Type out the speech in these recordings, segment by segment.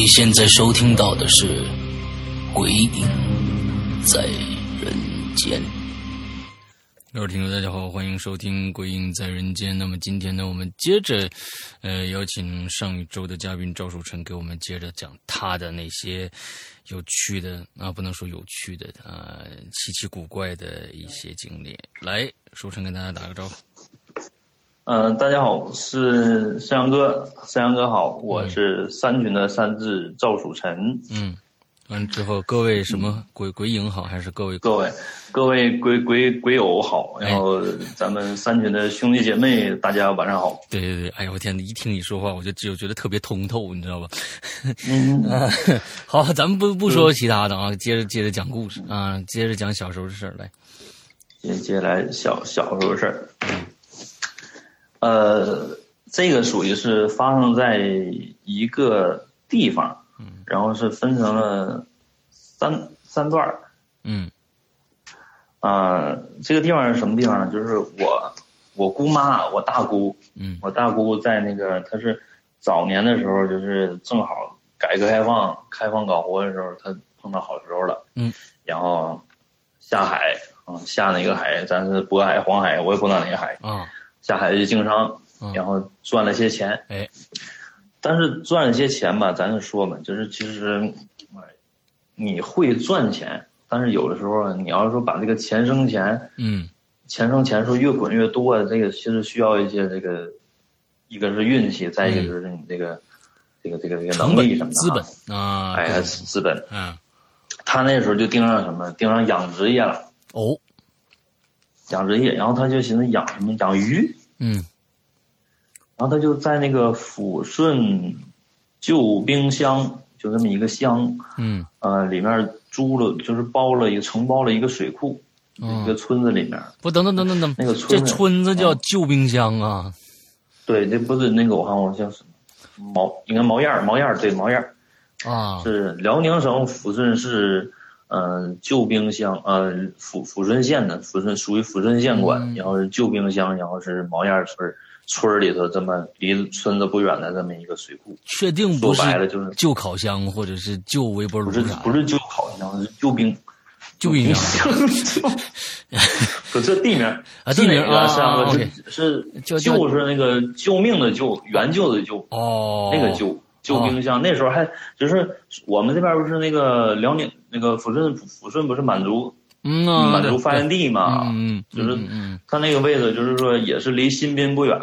你现在收听到的是《鬼影在人间》。各位听众，大家好，欢迎收听《鬼影在人间》。那么今天呢，我们接着，呃，邀请上一周的嘉宾赵树成给我们接着讲他的那些有趣的啊，不能说有趣的啊，奇奇古怪的一些经历。来，树成跟大家打个招呼。嗯，大家好，是山羊哥，山羊哥好，我是三群的三字赵蜀臣。嗯，完之后各位什么鬼鬼影好，还是各位各位各位鬼鬼鬼友好，然后咱们三群的兄弟姐妹，大家晚上好。对对对，哎呀，我天，一听你说话，我就就觉得特别通透，你知道吧？嗯，好，咱们不不说其他的啊，接着接着讲故事啊，接着讲小时候的事儿来。接接下来小小时候的事儿。呃，这个属于是发生在一个地方，嗯，然后是分成了三三段儿，嗯，啊，这个地方是什么地方呢？就是我我姑妈，我大姑，嗯，我大姑在那个，她是早年的时候，就是正好改革开放开放搞活的时候，她碰到好时候了，嗯，然后下海啊，下哪个海？咱是渤海、黄海，我也不知道哪个海啊。下海去经商，然后赚了些钱。哎，但是赚了些钱吧，咱就说嘛，就是其实，你会赚钱，但是有的时候你要是说把这个钱生钱，嗯，钱生钱说越滚越多，这个其实需要一些这个，一个是运气，再一个就是你这个，这个这个这个能力什么的，资本啊，哎，资本。嗯，他那时候就盯上什么？盯上养殖业了。哦。养殖业，然后他就寻思养什么养鱼，嗯，然后他就在那个抚顺旧冰箱，就这么一个乡，嗯，呃，里面租了，就是包了一个承包了一个水库，一个村子里面。不，等等等等等，那个村这村子叫旧冰箱啊？对，这不是那个我看我叫什么毛，应该毛燕毛燕对毛燕啊，是辽宁省抚顺市。嗯，旧兵乡，呃，抚抚顺县的抚顺属于抚顺县管，然后是旧兵乡，然后是毛燕村村里头这么离村子不远的这么一个水库。确定不是？说白了就是旧烤箱或者是旧微波炉不是不是旧烤箱，是旧兵。旧兵 乡。可这地名 啊，地名啊，是是就是那个救命的救，援救的救。哦。那个救。旧兵乡那时候还就是我们这边不是那个辽宁那个抚顺抚顺不是满族嗯满族发源地嘛嗯就是他那个位置就是说也是离新宾不远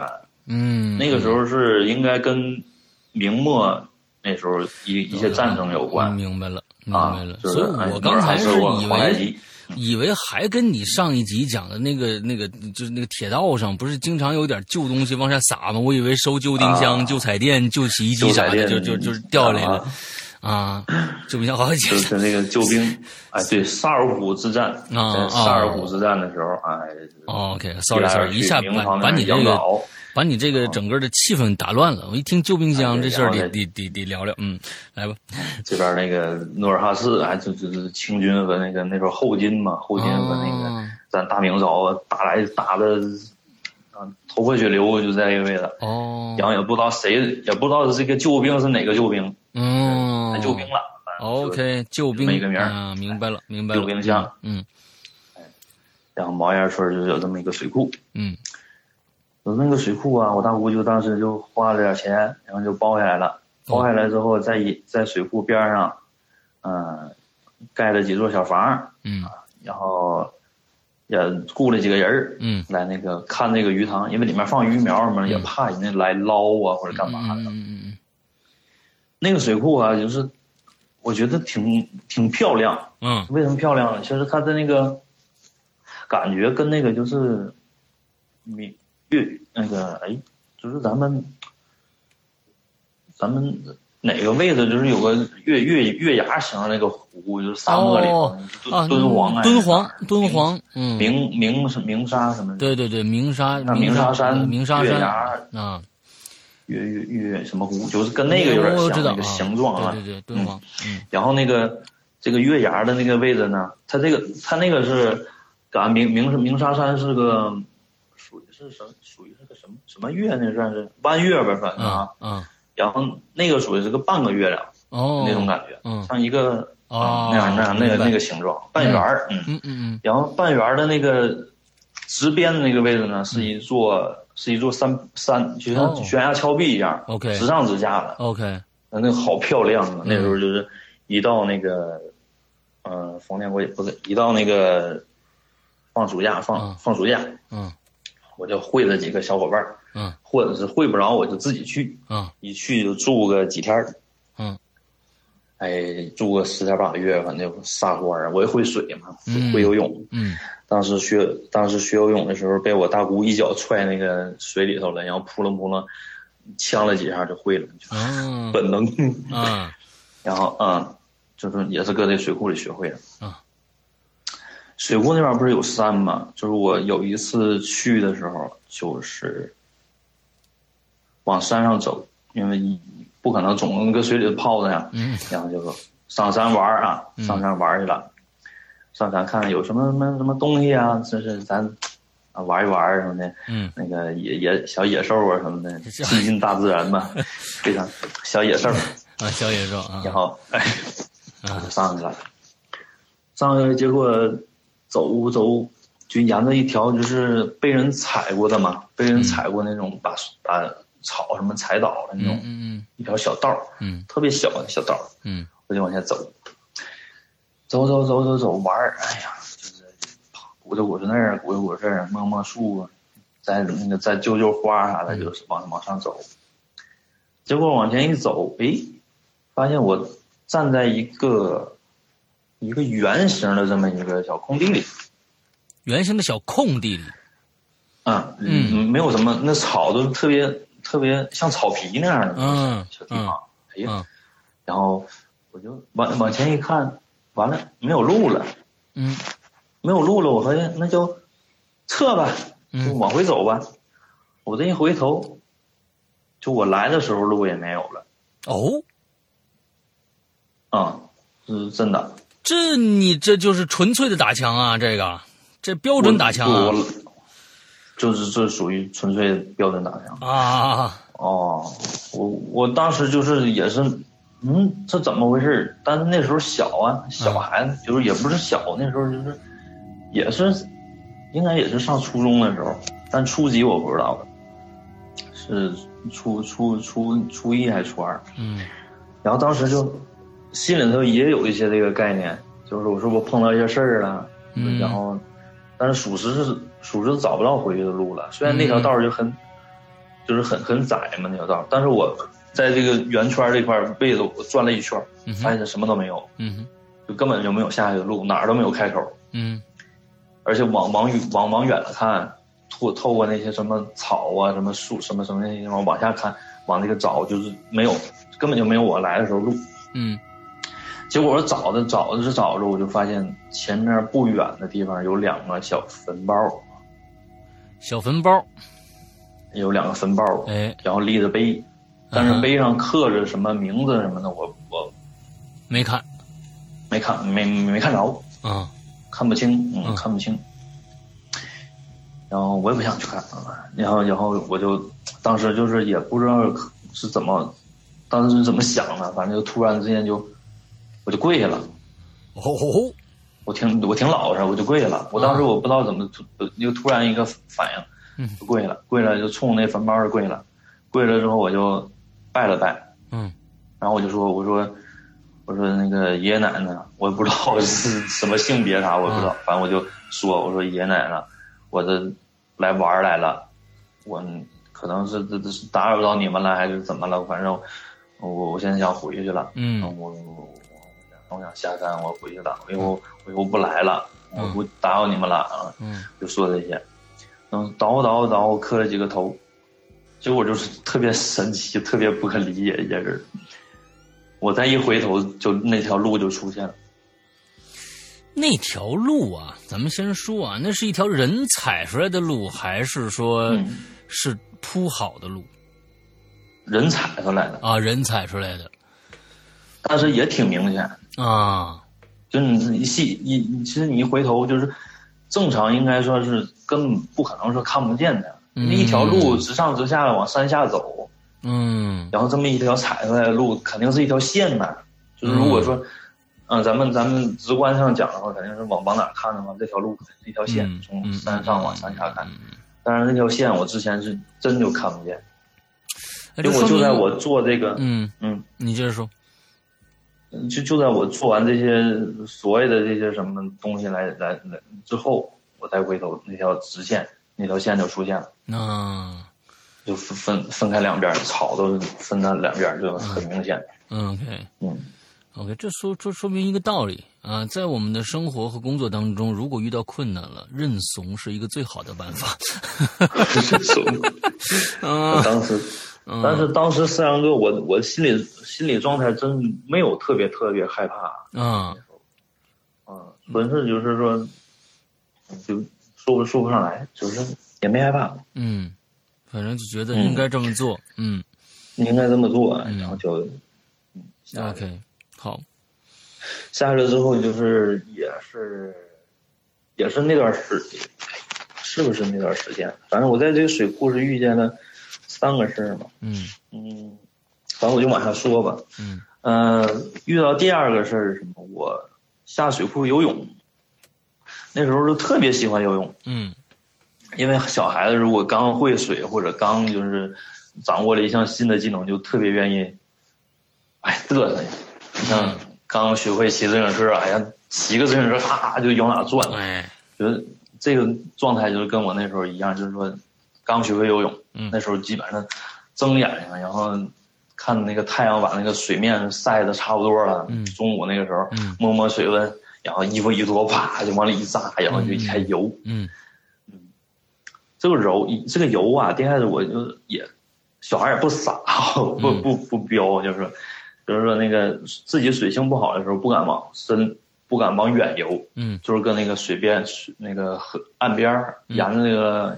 嗯那个时候是应该跟明末那时候一一些战争有关明白了明白了。所以我刚才是以为。以为还跟你上一集讲的那个、那个，就是那个铁道上，不是经常有点旧东西往下撒吗？我以为收旧冰箱、旧彩电、旧洗衣机啥的，就就就是掉下来了。啊，旧冰箱好几就是那个旧兵，哎，对，萨尔浒之战啊，萨尔浒之战的时候，哎，OK，sorry，sorry，一下把把你这个。把你这个整个的气氛打乱了。我一听旧冰箱这事儿，得得得得聊聊。嗯，来吧。这边那个努尔哈赤，哎，就就是清军和那个那时候后金嘛，后金和那个咱大明朝打来打的啊头破血流，就在这个位置。哦。然后也不知道谁，也不知道这个救兵是哪个救兵。嗯。救兵了。OK，救兵。一个名啊，明白了，明白了。救兵箱。嗯。然后毛岩村就有这么一个水库。嗯。有那个水库啊，我大姑就当时就花了点钱，然后就包下来了。包下来之后，在一在水库边上，嗯，盖了几座小房嗯，然后也雇了几个人嗯，来那个看那个鱼塘，因为里面放鱼苗嘛，也怕人家来捞啊或者干嘛的。嗯嗯嗯。那个水库啊，就是我觉得挺挺漂亮。嗯为什么漂亮呢？其实它的那个感觉跟那个就是明月那个哎，就是咱们咱们哪个位置就是有个月月月牙形的那个湖，就是沙漠里敦敦煌啊，敦煌，敦煌，嗯，鸣鸣是鸣沙什么的，对对对，鸣沙，那鸣沙山、鸣沙山月牙、啊，月月月什么湖，就是跟那个有点像那个形状啊。对对对，敦煌，嗯然后那个这个月牙的那个位置呢，它这个它那个是，啊明明是鸣沙山是个是什属于是个什么什么月那算是弯月吧，反正啊。嗯然后那个属于是个半个月亮哦，那种感觉，嗯。像一个哦那样那样那个那个形状半圆儿，嗯。嗯。嗯然后半圆儿的那个直边的那个位置呢，是一座是一座山山，就像哦。悬崖峭壁一样，OK。直上直下的。，OK，那个好漂亮啊！嗯那时候就是一到那个，呃，逢年过节不是一到那个放暑假放、嗯。放暑假，嗯我就会了几个小伙伴儿，嗯或者是会不着我就自己去，嗯一去就住个几天儿嗯，哎，住个十天八个月，反正就撒欢儿。我也会水嘛，嗯会游泳。嗯当时学当时学游泳的时候，被我大姑一脚踹那个水里头了，然后扑棱扑棱，呛了几下就会了，本能。嗯 然后嗯，就是也是搁那水库里学会的。啊，水库那边不是有山吗？就是我有一次去的时候，就是往山上走，因为不可能总搁水里泡着呀。嗯然后就上山玩啊，上山玩去了，上山看看有什么什么什么东西啊，就是咱啊玩一玩什么的。嗯那个野野小野兽啊什么的，亲近大自然嘛，非常小野兽。啊，小野兽啊然后哎，我啊就上去了，上去结果走走就沿着一条就是被人踩过的嘛，被人踩过那种把把草什么踩倒了那嗯种、嗯。一条小道儿，嗯。特别小的小道儿，嗯。我就往下走，走走走走走玩儿，哎呀，就是鼓捣鼓捣那儿，鼓捣鼓捣这儿，摸摸树啊，再那个再揪揪花啥的，就是往往上走。结果往前一走，诶，发现我站在一个一个圆形的这么一个小空地里，圆形的小空地里，啊，嗯没有什么，那草都特别特别像草皮那样的嗯小地方，哎呀，嗯然后我就往往前一看，完了没有路了。嗯没有路了，我发现那就撤吧，就嗯往回走吧。我这一回头，就我来的时候路也没有了哦，啊、是真的。这你这就是纯粹的打枪啊，这个这标准打枪啊我就是这属于纯粹标准打枪。啊，哦，我我当时就是也是，嗯，这怎么回事？但是那时候小啊，小孩子就是也不是小，那时候就是也是应该也是上初中的时候，但初级我不知道了，是初初初初一还是初二？嗯然后当时就心里头也有一些这个概念，就是我说我碰到一些事儿了，嗯。然后但是属实是属实找不到回去的路了。虽然那条道儿就很、就是很很窄嘛那条道儿，但是我在这个圆圈这块位置我转了一圈，嗯发现什么都没有，嗯就根本就没有下去的路，哪儿都没有开口。嗯。而且往往远往往远了看，透透过那些什么草啊、什么树、什么什么那些地方往下看，往那个找就是没有，根本就没有我来的时候路。嗯结果我找着找着是找着，我就发现前面不远的地方有两个小坟包，小坟包，有两个坟包，哎，然后立着碑，但是碑上刻着什么名字什么的，我我没看。没看没没看着，啊，看不清，嗯，嗯。看不清。然后我也不想去看，啊然后然后我就当时就是也不知道是怎么，当时是怎么想的，反正就突然之间就我就跪下了。哦，我挺我挺老实，我就跪下了。我当时我不知道怎么突，就突然一个反应，跪下了，跪了就冲那坟包儿跪了，跪了之后我就拜了拜，嗯。然后我就说我说我说那个爷爷奶奶，我也不知道是 什么性别啥，我也不知道，反正我就说我说爷爷奶奶，我这来玩来了，我可能是这这是打扰到你们了还是怎么了，反正我我现在想回去了，嗯，我我我想下山，我回去了，我以后我以后不来了，我不打扰你们了啊，嗯，就说这些，嗯，叨叨叨磕了几个头，结果就是特别神奇，特别不可理解一件事，我再一回头，就那条路就出现了。那条路啊，咱们先说啊，那是一条人踩出来的路，还是说是铺好的路？人踩出来的啊，人踩出来的，但是也挺明显。啊。就你一细一，其实你一回头，就是正常应该说是根本不可能说看不见的，那一条路直上直下的往山下走，嗯，然后这么一条踩出来的路，肯定是一条线呐。就是如果说。嗯，咱们咱们直观上讲的话，肯定是往往哪看的话，这条路肯定是一条线，从山上往山下看。但是那条线我之前是真就看不见，就我就在我做这个，嗯嗯，你接着说，就就在我做完这些所谓的这些什么东西来来来之后，我再回头，那条直线那条线就出现了，那，就分分开两边，草都分到两边，就很明显。嗯，OK，嗯。OK，这说这说明一个道理啊，在我们的生活和工作当中，如果遇到困难了，认怂是一个最好的办法。认怂。啊，当时，但是当时四阳哥，我我心里心理状态真没有特别特别害怕。嗯，啊，纯是就是说，就说不说不上来，就是也没害怕。嗯，反正就觉得应该这么做。嗯，应该这么做，然后就 OK。好，下去了之后就是也是，也是那段时，是不是那段时间？反正我在这个水库是遇见了三个事儿嘛。嗯嗯，反正我就往下说吧。嗯呃，遇到第二个事儿是什么？我下水库游泳，那时候就特别喜欢游泳。嗯，因为小孩子如果刚会水或者刚就是掌握了一项新的技能，就特别愿意，哎嘚瑟。你像刚学会骑自行车，哎呀，骑个自行车咔就往哪转，哎，觉得这个状态就是跟我那时候一样，就是说刚学会游泳，嗯，那时候基本上睁眼睛，然后看那个太阳把那个水面晒的差不多了，嗯，中午那个时候，嗯，摸摸水温，然后衣服一脱，啪就往里一扎，然后就一开游，嗯，嗯，这个游这个游啊，刚开始我就也小孩也不傻，不不不彪，就是说。就是说，那个自己水性不好的时候，不敢往深，不敢往远游。嗯，就是跟那个水边、那个河岸边儿，沿着那个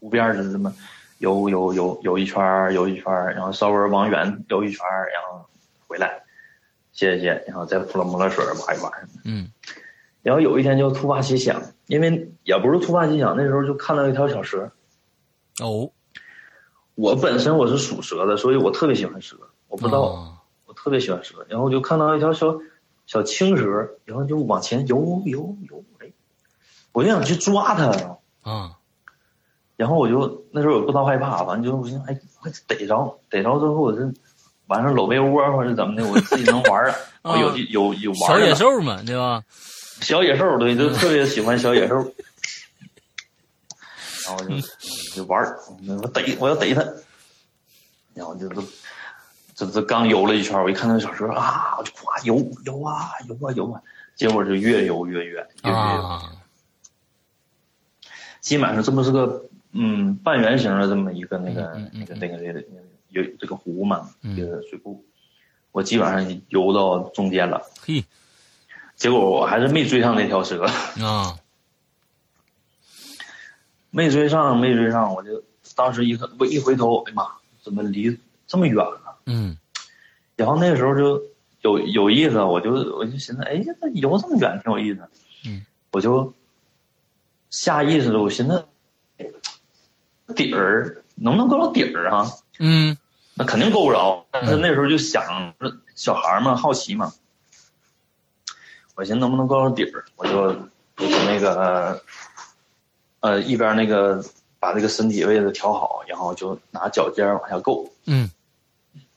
湖边儿，就这么游游游游一圈儿，游一圈儿，然后稍微往远游一圈儿，然后回来歇一歇，然后再扑了摸了水，玩一玩。嗯，然后有一天就突发奇想，因为也不是突发奇想，那时候就看到一条小蛇。哦，我本身我是属蛇的，所以我特别喜欢蛇。我不知道。我特别喜欢蛇，然后就看到一条小小青蛇，然后就往前游游游，哎，我就想去抓它啊。然后我就那时候也不知道害怕，反正就我寻思，哎，快逮着，逮着之后我这晚上搂被窝或者怎么的，我自己能玩儿。我有有有玩小野兽嘛，对吧？小野兽对，就特别喜欢小野兽。然后就就玩儿，我逮我要逮它，然后就都。这这刚游了一圈，我一看那小蛇啊，我就夸游游啊游啊游啊，结果就越游越远，越越基本上这不是个嗯半圆形的这么一个那个那个那个那个有这个湖嘛，一个水库，我基本上游到中间了，嘿，结果我还是没追上那条蛇。啊，没追上没追上，我就当时一看我一回头，哎妈，怎么离这么远了？嗯，然后那个时候就有有意思，我就我就寻思，哎，那游这么远挺有意思。嗯，我就下意识的我寻思，底儿能不能够到底儿啊？嗯，那肯定够不着。但是那时候就想，小孩嘛，好奇嘛。我寻思能不能够到底儿，我就那个呃一边那个把这个身体位置调好，然后就拿脚尖往下够。嗯。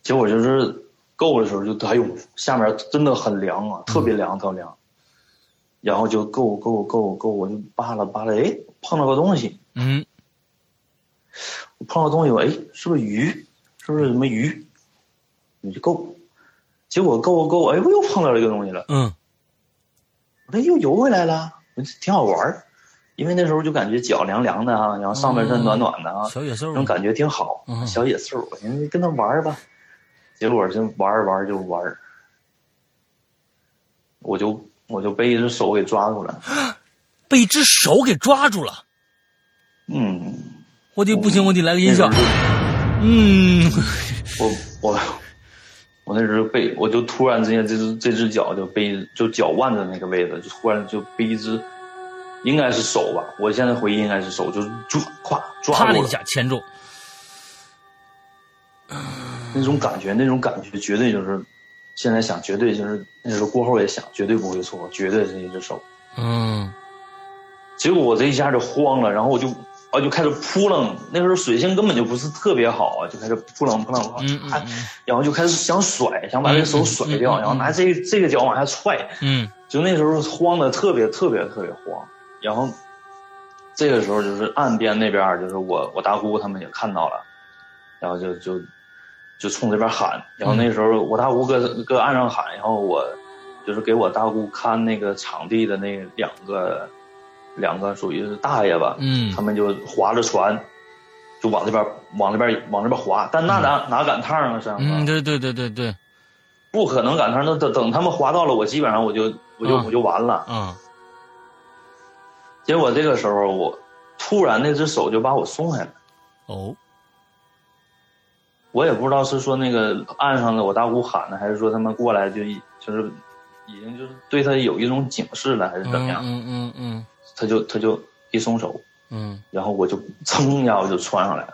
结果就是够的时候，就哎呦，下面真的很凉啊，特别凉，特别凉。然后就够够够够，我就扒拉扒拉，哎，碰到个东西。嗯。碰到东西，哎，是不是鱼？是不是什么鱼？你就够。结果够够，哎，我又碰到了一个东西了。嗯，我这又游回来了，挺好玩儿。因为那时候就感觉脚凉凉的啊，然后上半身暖暖的啊，小野兽，那种感觉挺好。小野兽，我寻思跟他玩儿吧，结果就玩儿玩儿就玩儿，我就我就被一只手给抓住了，被一只手给抓住了。嗯，我得不行，我得来个音效。嗯，我我。我那时候被，我就突然之间，这只这只脚就被就脚腕子那个位置，就突然就被一只，应该是手吧，我现在回忆应该是手，就抓，咵抓了一下牵住。那种感觉，那种感觉绝对就是，现在想绝对就是那时候过后也想，绝对不会错，绝对是一只手。嗯。结果我这一下就慌了，然后我就。啊，就开始扑棱，那时候水性根本就不是特别好啊，就开始扑棱扑棱，还，然后就开始想甩，想把这手甩掉，然后拿这这个脚往下踹，嗯，就那时候慌的特别特别特别慌，然后这个时候就是岸边那边就是我我大姑他们也看到了，然后就就就冲这边喊，然后那时候我大姑搁搁岸上喊，然后我就是给我大姑看那个场地的那两个。两个属于是大爷吧，嗯，他们就划着船，就往这边往那边往那边划，但那哪哪赶趟啊？这嗯，对对对对对，不可能赶趟。那等等他们划到了，我基本上我就我就我就完了。嗯。结果这个时候，我突然那只手就把我松开了。哦。我也不知道是说那个岸上的我大姑喊的，还是说他们过来就就是已经就是对他有一种警示了，还是怎么样？嗯嗯嗯。他就他就一松手，嗯，然后我就噌一下我就窜上来了，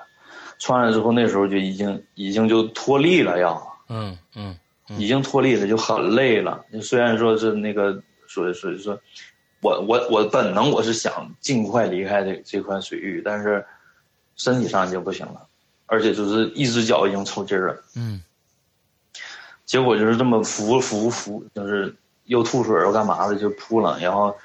窜上来之后那时候就已经已经就脱力了要，嗯嗯，已经脱力了就很累了。虽然说是那个说说说，我我我本能我是想尽快离开这这块水域，但是身体上已经不行了，而且就是一只脚已经抽筋了，嗯，结果就是这么浮浮浮，就是又吐水又干嘛的就扑了，然后。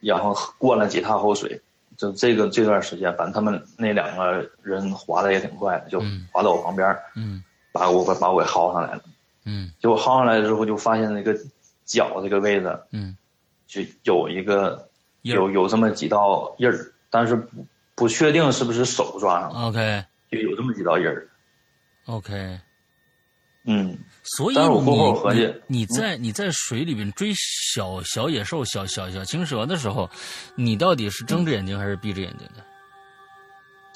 然后灌了几趟后水，就这个这段时间，反正他们那两个人滑的也挺快的，就滑到我旁边，嗯，把我把我给薅上来了，嗯，结果薅上来之后，就发现那个脚这个位置，嗯，就有一个有有这么几道印儿，但是不不确定是不是手抓上了，OK，就有这么几道印儿，OK。嗯，所以你你在你在水里边追小小野兽、小小小青蛇的时候，你到底是睁着眼睛还是闭着眼睛的？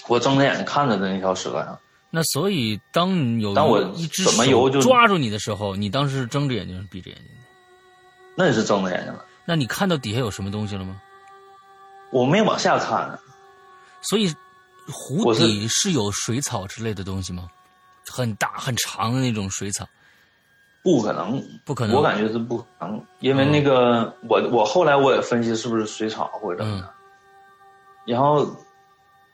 我睁着眼睛看着的那条蛇呀。那所以当有当我一只手抓住你的时候，你当时是睁着眼睛是闭着眼睛的？那也是睁着眼睛了。那你看到底下有什么东西了吗？我没往下看。所以湖底是有水草之类的东西吗？很大很长的那种水草，不可能，不可能，我感觉是不可能，因为那个我我后来我也分析是不是水草或者怎么的，然后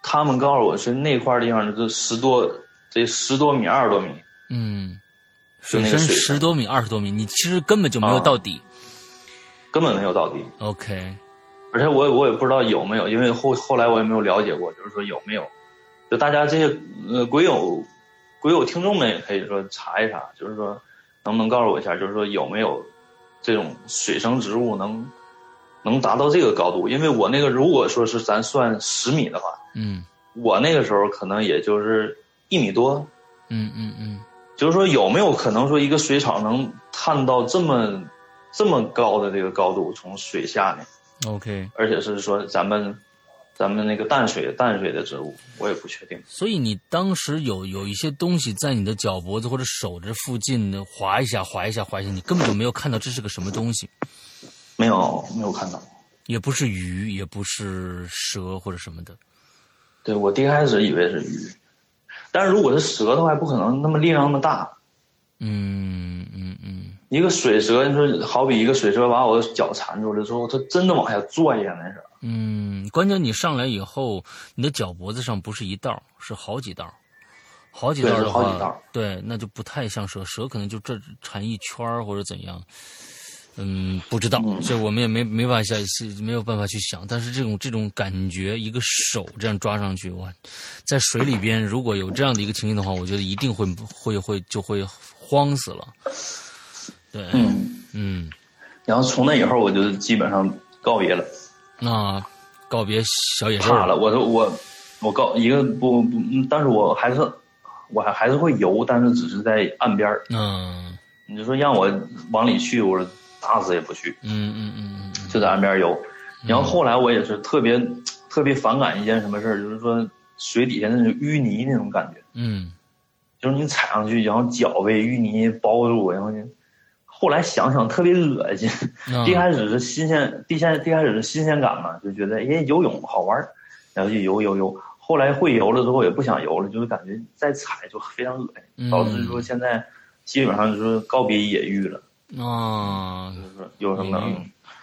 他们告诉我是那块地方就十多这十多米二十多米，嗯，水深十多米二十多米，你其实根本就没有到底，根本没有到底，OK，而且我我也不知道有没有，因为后后来我也没有了解过，就是说有没有，就大家这些呃鬼友。鬼友听众们也可以说查一查，就是说，能不能告诉我一下，就是说有没有这种水生植物能能达到这个高度？因为我那个如果说是咱算十米的话，嗯，我那个时候可能也就是一米多，嗯嗯嗯，就是说有没有可能说一个水草能探到这么这么高的这个高度，从水下面？OK，而且是说咱们。咱们那个淡水淡水的植物，我也不确定。所以你当时有有一些东西在你的脚脖子或者手这附近的划一下划一下划一下，你根本就没有看到这是个什么东西。没有，没有看到。也不是鱼，也不是蛇或者什么的。对我第一开始以为是鱼，但是如果是蛇的话，不可能那么力量那么大。嗯嗯嗯。一个水蛇，你说好比一个水蛇把我的脚缠住了之后，它真的往下拽呀，那是。嗯，关键你上来以后，你的脚脖子上不是一道，是好几道，好几道的话，对，那就不太像蛇，蛇可能就这缠一圈或者怎样。嗯，不知道，这我们也没没法想，是没有办法去想。但是这种这种感觉，一个手这样抓上去，哇，在水里边如果有这样的一个情形的话，我觉得一定会会会就会慌死了。对，嗯嗯，然后从那以后我就基本上告别了。那告别小野兽怕了，我都我我告一个不不，但是我还是我还还是会游，但是只是在岸边嗯，你就说让我往里去，我说打死也不去。嗯嗯嗯嗯，就在岸边游。然后后来我也是特别特别反感一件什么事儿，就是说水底下那种淤泥那种感觉。嗯，就是你踩上去，然后脚被淤泥包住，然后就。后来想想特别恶心，一开始是新鲜，一开始是新鲜感嘛，就觉得哎游泳好玩然后就游游游。后来会游了之后也不想游了，就是感觉再踩就非常恶心，导致说现在基本上就是告别野浴了。啊，就是有什么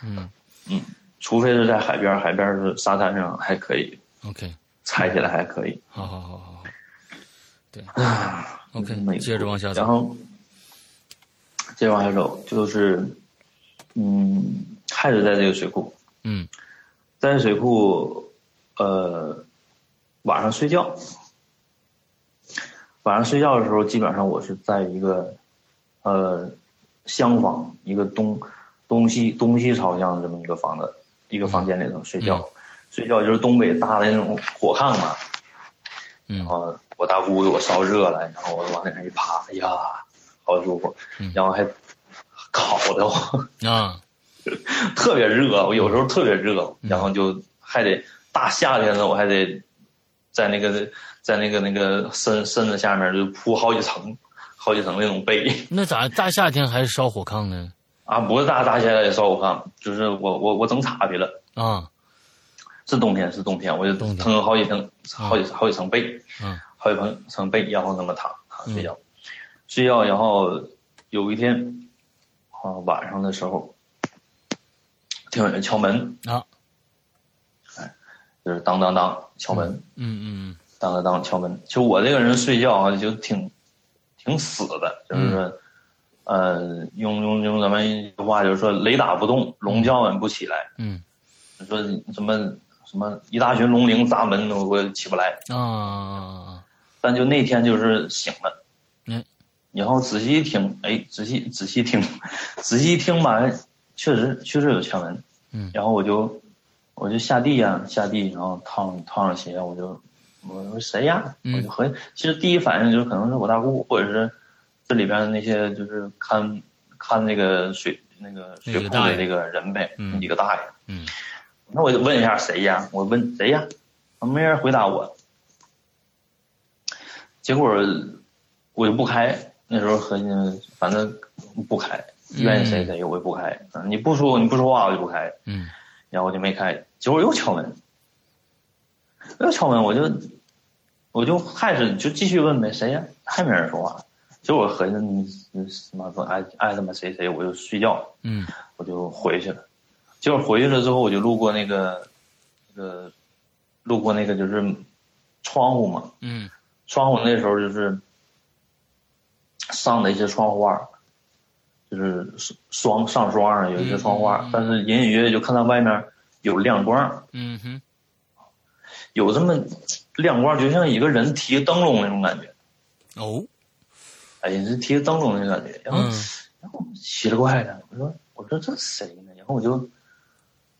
嗯嗯，除非是在海边，海边是沙滩上还可以。OK，踩起来还可以。好好好好好，对啊，OK，接着往下走。然后。接着往下走，就是，嗯，还是在这个水库，嗯，在水库，呃，晚上睡觉，晚上睡觉的时候，基本上我是在一个，呃，厢房，一个东东西东西朝向的这么一个房子，一个房间里头睡觉，睡觉就是东北搭的那种火炕嘛，然后我大姑给我烧热了，然后我往那上一趴，哎呀。好舒服，然后还烤的慌啊，特别热。我有时候特别热，然后就还得大夏天的，我还得在那个在那个那个身身子下面就铺好几层，好几层那种被。那咋大夏天还是烧火炕呢？啊，不是大大夏天烧火炕，就是我我我整岔劈了啊。是冬天是冬天，我就腾好几层好几好几层被，嗯，好几层层被，然后那么躺躺睡觉。睡觉，然后有一天，啊，晚上的时候，听有人敲门啊，哎，就是当当当敲门，嗯嗯嗯当当当敲门。就我这个人睡觉啊，就挺挺死的，就是说，呃，用用用咱们一句话就是说，雷打不动，龙叫唤不起来。嗯，说什么什么一大群龙灵砸门，我起不来啊。但就那天就是醒了。然后仔细一听，哎，仔细仔细听，仔细一听吧，确实确实有敲门。嗯。然后我就我就下地呀，下地，然后套套上鞋，我就我说谁呀？我就和其实第一反应就是可能是我大姑，或者是这里边的那些就是看看那个水那个水库的那个人呗，那几个大爷。嗯。那我就问一下谁呀？我问谁呀？没人回答我。结果我就不开。那时候合计，反正不开，愿意谁谁我也不开。你不说你不说话我就不开。嗯，然后我就没开，结果又敲门，又敲门，我就我就还是就继续问呗，谁呀？还没人说话。结果合计，你你妈说爱爱他妈谁谁，我就睡觉。嗯，我就回去了。结果回去了之后，我就路过那个那个路过那个就是窗户嘛。嗯，窗户那时候就是。上的一些窗户画，就是双上双上有一些窗户画，但是隐隐约约就看到外面有亮光。嗯哼，有这么亮光，就像一个人提灯笼那种感觉。哦，哎，是提灯笼那种感觉。然后，然后奇了怪了，我说我说这谁呢？然后我就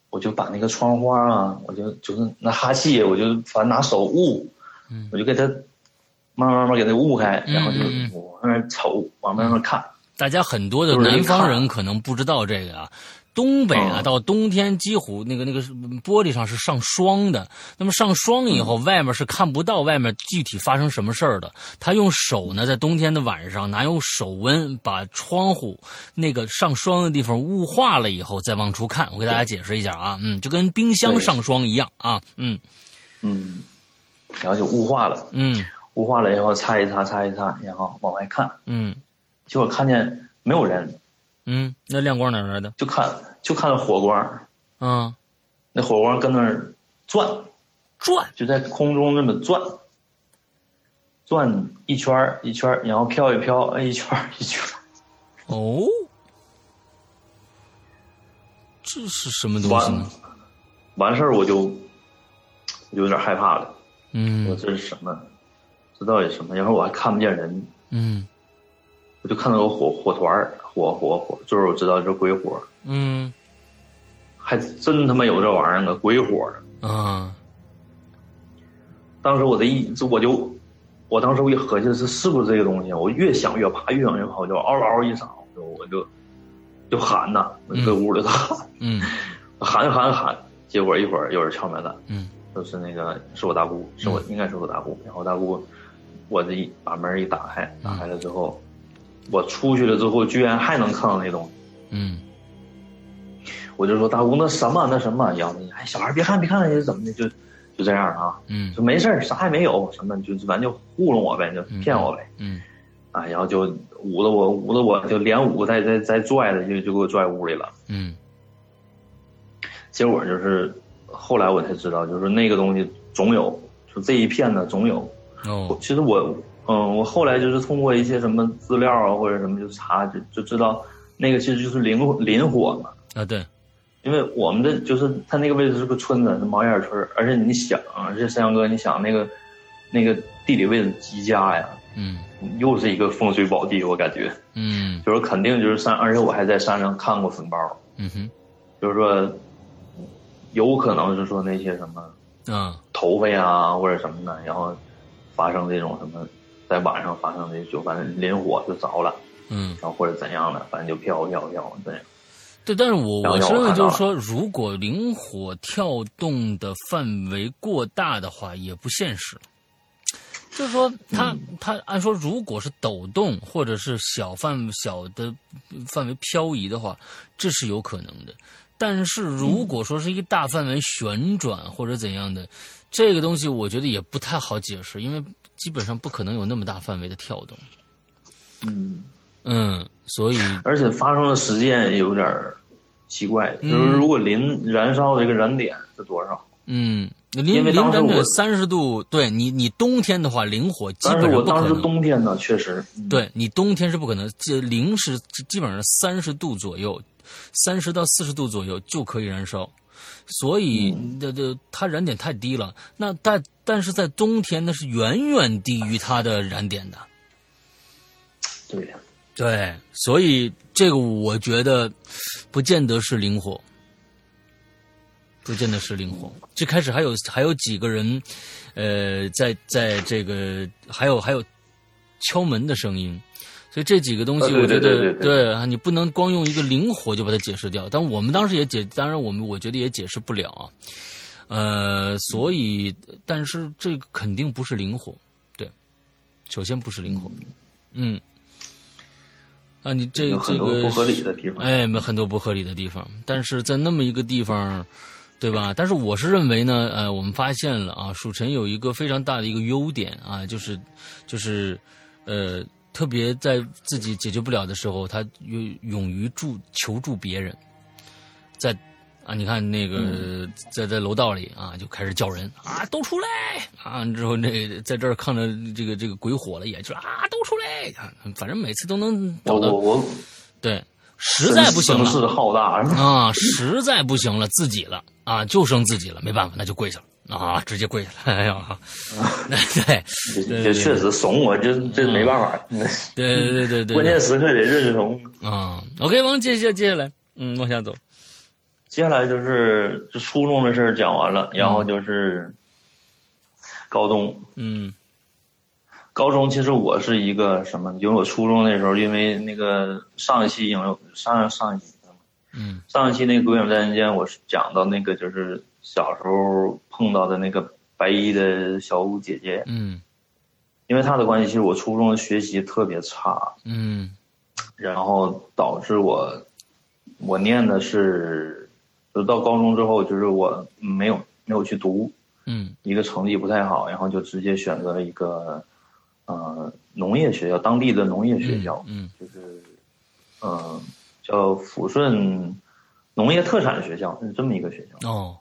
我就把那个窗花啊，我就就是拿哈气，我就反正拿手捂，我就给他。慢慢慢慢给他捂开，然后就往那瞅，往那边看。大家很多的南方人可能不知道这个啊，东北啊，到冬天几乎那个那个玻璃上是上霜的。那么上霜以后，外面是看不到外面具体发生什么事儿的。他用手呢，在冬天的晚上拿用手温把窗户那个上霜的地方雾化了以后，再往出看。我给大家解释一下啊，嗯，就跟冰箱上霜一样啊，嗯。嗯，然后就雾化了，嗯。雾化了以后，擦一擦，擦一擦，然后往外看，嗯，结果看见没有人，嗯，那亮光哪来的？就看就看到火光，嗯，那火光跟那儿转，转，就在空中那么转，转一圈一圈然后飘一飘，一圈一圈哦，这是什么东西呢？完事儿我就有点害怕了。嗯，我这是什么？这到底什么？然后我还看不见人。嗯，我就看到个火火团儿，火火火，就是我知道这鬼火。嗯，还真他妈有这玩意儿个鬼火啊！当时我的一，我就，我当时我一合计是是不是这个东西？我越想越怕，越想越怕，我就嗷嗷一嗓，我就我就就喊呐，搁屋里头 喊，嗯，喊喊喊，结果一会儿有人敲门了，嗯，就是那个是我大姑，是我应该是我大姑，然后大姑，我这一把门一打开，打开了之后，我出去了之后，居然还能看到那东西，嗯，我就说大姑那什么那什么，然后哎小孩别看别看是怎么的就。就这样啊，嗯，就没事啥也没有，什么就反正就糊弄我呗，就骗我呗，嗯，啊，然后就捂着我，捂着我就连捂带再再拽的，就就给我拽屋里了，嗯，结果就是后来我才知道，就是那个东西总有，就这一片呢总有，哦，其实我，嗯，我后来就是通过一些什么资料啊或者什么就查就就知道，那个其实就是林林火嘛，啊对。因为我们的就是它那个位置是个村子，是毛眼村而且你想，而且山阳哥，你想那个，那个地理位置极佳呀，嗯，又是一个风水宝地，我感觉，嗯，就是肯定就是山，而且我还在山上看过坟包，嗯哼，就是说，有可能是说那些什么，嗯，头发呀或者什么的，然后发生这种什么，在晚上发生的就反正林火就着了，嗯，然后或者怎样的，反正就飘飘飘这样。对，但是我我是认为就是说，如果灵火跳动的范围过大的话，也不现实。就是说，它它按说，如果是抖动或者是小范小的范围漂移的话，这是有可能的。但是如果说是一个大范围旋转或者怎样的，这个东西我觉得也不太好解释，因为基本上不可能有那么大范围的跳动。嗯。嗯，所以而且发生的时间也有点奇怪，就是如果磷燃烧这个燃点是多少？嗯，磷磷燃点三十度，对你你冬天的话，磷火基本上不可能。当时冬天呢，确实，对你冬天是不可能，这零是基本上三十度左右，三十到四十度左右就可以燃烧，所以这这它燃点太低了。那但但是在冬天那是远远低于它的燃点的。对呀。对，所以这个我觉得，不见得是灵活，不见得是灵活。最开始还有还有几个人，呃，在在这个还有还有敲门的声音，所以这几个东西我觉得对啊，你不能光用一个灵活就把它解释掉。但我们当时也解，当然我们我觉得也解释不了啊。呃，所以但是这个肯定不是灵活，对，首先不是灵活，嗯。啊，你这这个不合理的地方，哎，没很多不合理的地方，但是在那么一个地方，对吧？但是我是认为呢，呃，我们发现了啊，蜀臣有一个非常大的一个优点啊，就是就是，呃，特别在自己解决不了的时候，他勇勇于助求助别人，在。啊，你看那个在在楼道里啊，就开始叫人啊，都出来啊！之后那在这儿看着这个这个鬼火了，也就啊，都出来！反正每次都能找到。我我对，实在不行了，声势浩大啊！实在不行了，自己了啊，就剩自己了，没办法，那就跪下了啊，直接跪下了。哎呀，对，这确实怂，我这这没办法。对对对对对，关键时刻得认识怂啊。OK，往接下接下来，嗯，往下走。接下来就是就初中的事儿讲完了，然后就是高中。嗯，高中其实我是一个什么？因为我初中那时候，因为那个上一期有上上一期，嗯，上一期那个《鬼影在人间》，我是讲到那个就是小时候碰到的那个白衣的小姐姐。嗯，因为她的关系，其实我初中的学习特别差。嗯，然后导致我我念的是。就到高中之后，就是我没有没有去读，嗯，一个成绩不太好，然后就直接选择了一个，呃，农业学校，当地的农业学校，嗯，就是，嗯，叫抚顺农业特产学校，是这么一个学校。哦，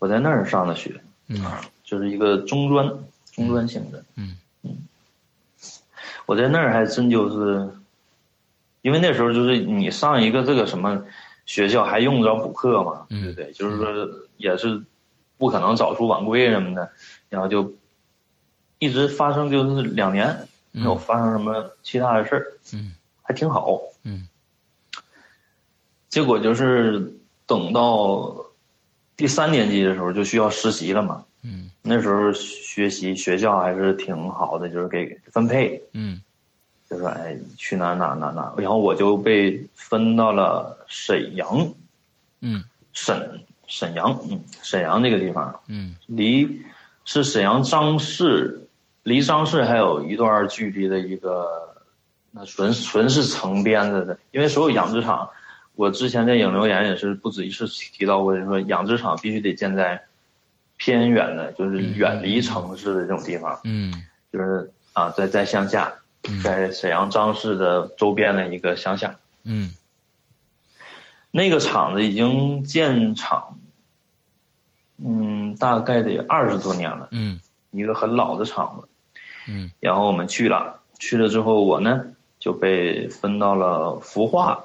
我在那儿上的学，嗯，就是一个中专，中专性质，嗯嗯，我在那儿还真就是，因为那时候就是你上一个这个什么。学校还用得着补课吗？对不对？就是说也是不可能早出晚归什么的，然后就一直发生就是两年没有发生什么其他的事儿，嗯，还挺好，嗯。结果就是等到第三年级的时候就需要实习了嘛，嗯，那时候学习学校还是挺好的，就是给分配，嗯。就说哎，去哪哪哪哪，然后我就被分到了沈阳，嗯，沈沈阳，嗯，沈阳这个地方，嗯，离是沈阳张市，离张市还有一段距离的一个，那纯纯是城边子的，因为所有养殖场，我之前在影留言也是不止一次提到过，就说养殖场必须得建在偏远的，就是远离城市的这种地方，嗯，就是啊，在在乡下。在沈阳张市的周边的一个乡下，嗯，那个厂子已经建厂，嗯，大概得二十多年了，嗯，一个很老的厂子，嗯，然后我们去了，去了之后，我呢就被分到了孵化，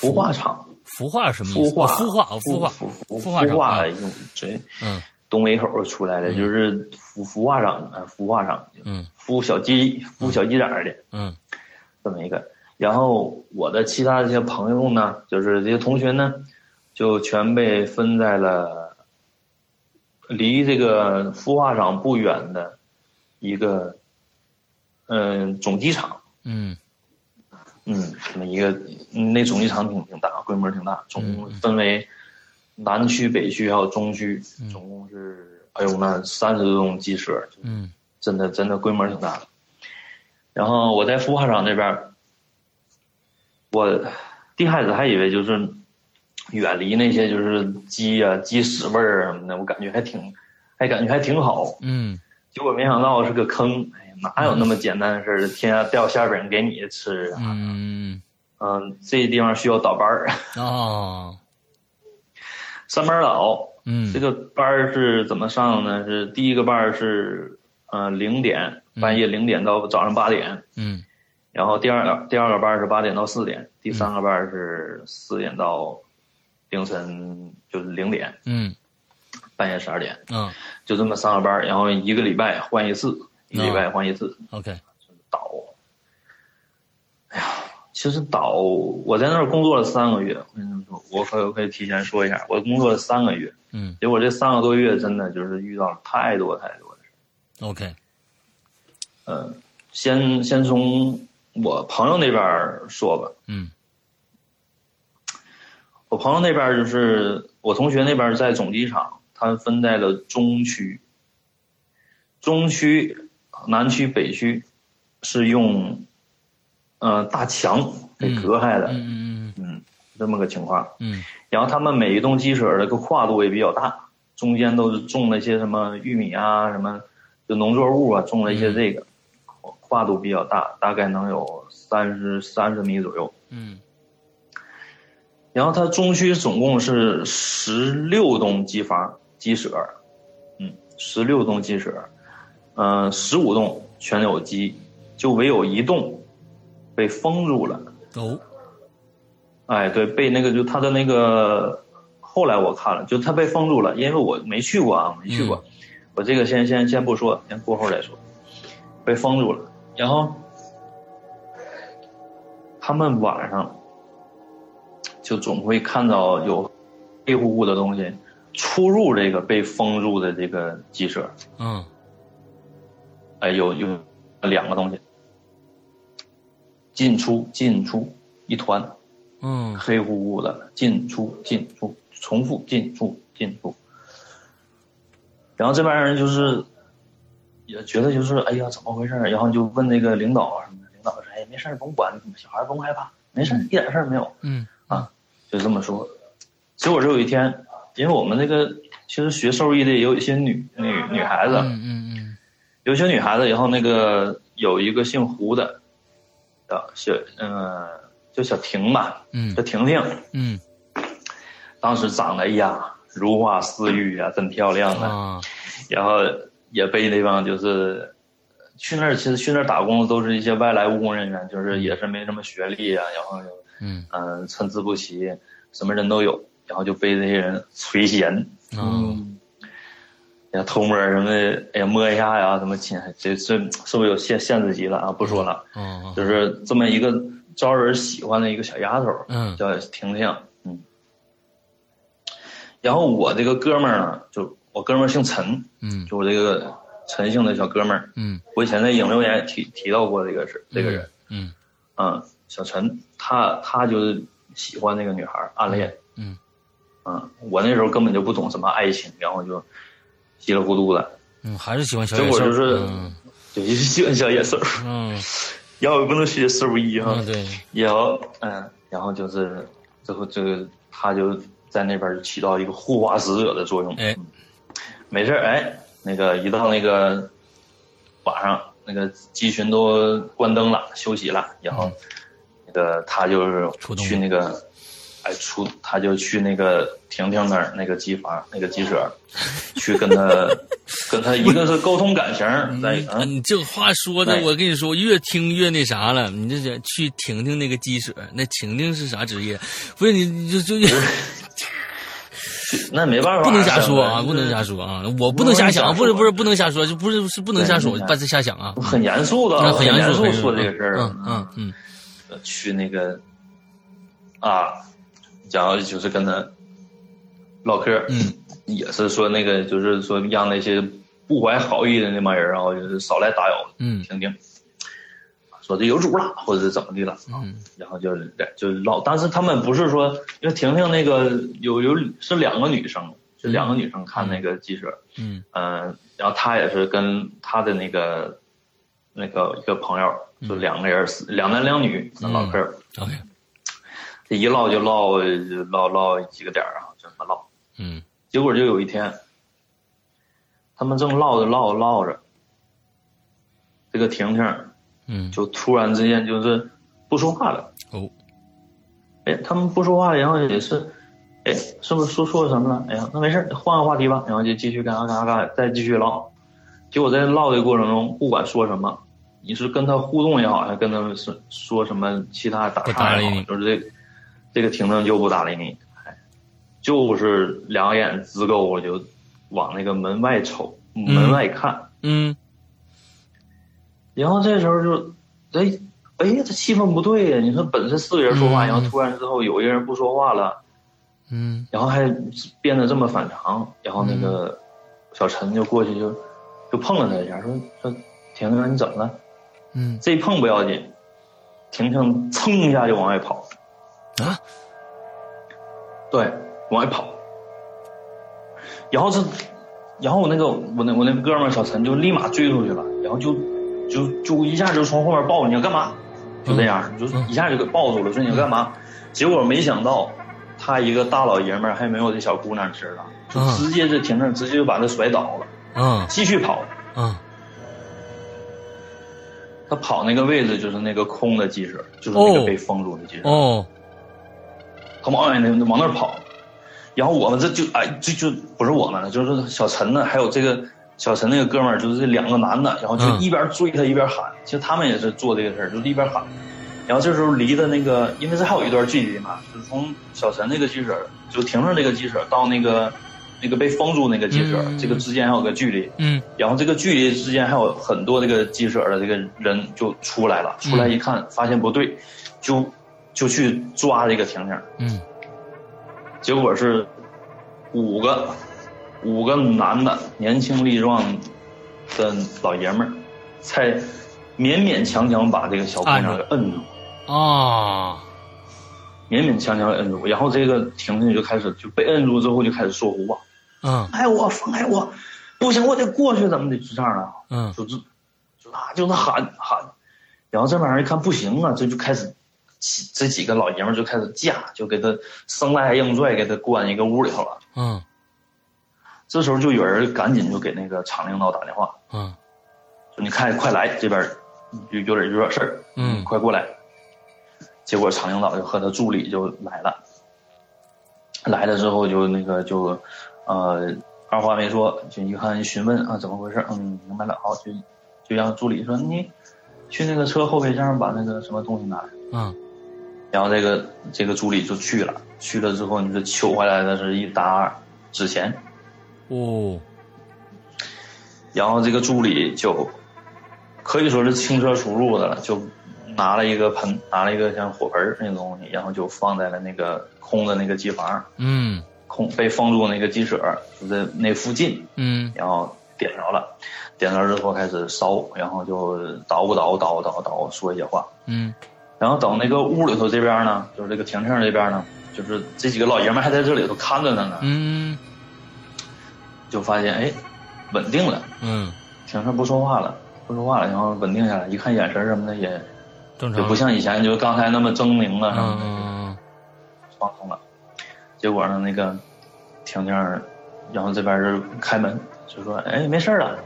孵化厂，孵化什么意思？孵化，孵化，孵化，孵化，孵化用这，嗯。东北口出来的就是孵孵化厂啊，孵化厂，嗯，孵小鸡，孵小鸡崽的，嗯，这么一个。然后我的其他这些朋友呢，就是这些同学呢，就全被分在了离这个孵化厂不远的一个，嗯，总机场，嗯，嗯，这么一个，那总机厂挺挺大，规模挺大，总共分为。南区、北区还有中区，总共是哎呦那三十多栋鸡舍，嗯，真的真的规模挺大的。然后我在孵化场那边，我一开始还以为就是远离那些就是鸡啊鸡屎味儿什么的，我感觉还挺，还感觉还挺好，嗯，结果没想到是个坑，哎呀哪有那么简单的事儿？天下掉馅饼给你吃啊？嗯嗯，这地方需要倒班儿啊。上班倒，嗯，这个班儿是怎么上呢？是第一个班儿是，呃，零点半夜零点到早上八点，嗯，然后第二个第二个班儿是八点到四点，第三个班儿是四点到凌晨就是零点，嗯，半夜十二点，嗯，就这么上个班，然后一个礼拜换一次，一个礼拜换一次，OK，倒，哎呀。其实倒，我在那儿工作了三个月。我跟你们说，我可可以提前说一下，我工作了三个月。嗯。结果这三个多月真的就是遇到了太多太多的事。OK。嗯，先先从我朋友那边说吧。嗯。我朋友那边就是我同学那边在总机厂，他分在了中区。中区、南区、北区是用。呃，大墙给隔开的，嗯嗯嗯，这么个情况，嗯，然后他们每一栋鸡舍的个跨度也比较大，中间都是种了一些什么玉米啊，什么就农作物啊，种了一些这个，跨度比较大，大概能有三十三十米左右，嗯，然后它中区总共是十六栋机房鸡舍，嗯，十六栋鸡舍，嗯，十五栋全有鸡，就唯有一栋。被封住了哦，哎，对，被那个就他的那个，后来我看了，就他被封住了，因为我没去过啊，没去过，我这个先先先不说，先过后再说，被封住了，然后他们晚上就总会看到有黑乎乎的东西出入这个被封住的这个鸡舍，嗯，哎，有有两个东西。进出进出一团，嗯，黑乎乎的进出进出重复进出进出，然后这帮人就是也觉得就是哎呀怎么回事然后就问那个领导什么的，领导说哎没事甭管小孩甭害怕，没事一点事儿没有，嗯。啊就这么说。结果这有一天，因为我们那个其实学兽医的也有一些女女女孩子，嗯嗯嗯，有些女孩子，然后那个有一个姓胡的。小嗯，叫小婷吧，嗯，叫婷婷，嗯，当时长得呀如花似玉啊，真漂亮啊，然后也被那帮就是去那儿其实去那儿打工的都是一些外来务工人员，就是也是没什么学历啊，然后嗯。嗯参差不齐，什么人都有，然后就被这些人垂涎，嗯，呀偷摸什么，哎呀摸一下呀，什么亲，这这是不是有限限制级了啊？不说了，嗯，就是这么一个招人喜欢的一个小丫头，嗯，叫婷婷，嗯，然后我这个哥们儿呢，就我哥们儿姓陈，嗯，就我这个。陈姓的小哥们儿，嗯，我以前在影留言提提到过这个事，这个人，嗯，嗯，小陈，他他就是喜欢那个女孩，暗恋，嗯，嗯，我那时候根本就不懂什么爱情，然后就稀里糊涂的，嗯，还是喜欢小野兽，结果就是，对，喜欢小野兽，嗯，然后不能学兽医哈，对，然后，嗯，然后就是最后这个他就在那边起到一个护花使者的作用，哎，没事哎。那个一到那个晚上，那个鸡群都关灯了，休息了，然后那个他就是去那个，哎出他就去那个婷婷那儿那个机房那个机舍，去跟他 跟他一个是沟通感情，再你这话说的，我跟你说越听越那啥了。你这去婷婷那个机舍，那婷婷是啥职业？不是你就就。那没办法，不能瞎说啊！不能瞎说啊！我不能瞎想，不是不是不能瞎说，就不是是不能瞎说，不是瞎想啊！很严肃的，很严肃说这个事儿。嗯嗯嗯，去那个啊，然后就是跟他唠嗑，嗯，也是说那个，就是说让那些不怀好意的那帮人，然后就是少来打扰，嗯，听听。说这有主了，或者是怎么的了啊？然后就就唠，但是他们不是说，因为婷婷那个有有是两个女生，是两个女生看那个记者，嗯。嗯，然后他也是跟他的那个那个一个朋友，就两个人两男两女唠嗑，OK，这一唠就唠唠唠几个点儿啊，就这么唠，嗯，结果就有一天，他们正唠着唠着唠着，这个婷婷。嗯，就突然之间就是不说话了。哦，哎，他们不说话，然后也是，哎，是不是说错什么了？哎呀，那没事换个话题吧。然后就继续干啥干啥干，再继续唠。结果在唠的过程中，不管说什么，你是跟他互动也好，还跟他们是说什么其他打岔也好，就是这这个婷婷就不搭理你，哎，就是两眼直勾就往那个门外瞅，门外看。嗯。然后这时候就，哎，哎，这气氛不对呀！你说本身四个人说话，然后突然之后有一个人不说话了，嗯，然后还变得这么反常，然后那个小陈就过去就就碰了他一下，说说婷婷你怎么了？嗯，这一碰不要紧，婷婷噌一下就往外跑，啊，对，往外跑，然后这，然后我那个我那我那哥们小陈就立马追出去了，然后就。就就一下就从后面抱你要干嘛？就这样，就一下就给抱住了，说你要干嘛？结果没想到，他一个大老爷们儿还没有这小姑娘吃了，就直接就停那，直接就把他甩倒了。嗯，继续跑。嗯，他跑那个位置就是那个空的机舍，就是那个被封住的机舍。哦，他往那往那跑，然后我们这就哎，这就不是我们了，就是小陈呢，还有这个。小陈那个哥们儿就是这两个男的，然后就一边追他一边喊。其实他们也是做这个事儿，就是一边喊。然后这时候离的那个，因为这还有一段距离嘛，就是从小陈那个记者就停着那个记者到那个那个被封住那个记者，这个之间还有个距离。嗯。然后这个距离之间还有很多这个记者的这个人就出来了，出来一看发现不对，就就去抓这个婷婷。嗯。结果是五个。五个男的，年轻力壮的老爷们儿，才勉勉强强把这个小姑娘给摁住。啊！勉勉强强摁住，然后这个婷婷就开始就被摁住之后就开始说胡话。嗯。哎我放开我！不行，我得过去，怎么得？就这样的。嗯。就是，就那就那喊喊，然后这玩意儿一看不行啊，这就开始，这几个老爷们就开始架，就给他生拉硬拽，给他关一个屋里头了。嗯。这时候就有人赶紧就给那个厂领导打电话，嗯，说你看快来这边，有有点有点事儿，嗯，快过来。结果厂领导就和他助理就来了，来了之后就那个就，呃，二话没说就一看询问啊怎么回事，嗯，明白了，好就就让助理说你去那个车后备箱把那个什么东西拿来。嗯，然后这个这个助理就去了，去了之后，你就取回来的是一沓纸钱。哦，然后这个助理就可以说是轻车熟路的了，就拿了一个盆，拿了一个像火盆那种东西，然后就放在了那个空的那个机房，嗯。空被封住那个鸡舍就在那附近，嗯。然后点着了，点着之后开始烧，然后就捣鼓捣鼓捣鼓捣鼓捣鼓说一些话，嗯然后等那个屋里头这边呢，就是这个婷婷这边呢，就是这几个老爷们还在这里头看着他呢，嗯就发现哎，稳定了，嗯，婷婷不说话了，不说话了，然后稳定下来，一看眼神什么的也正常，就不像以前就刚才那么狰狞了什么的，嗯放松了。结果呢，那个婷婷，然后这边就开门就说：“哎，没事了。”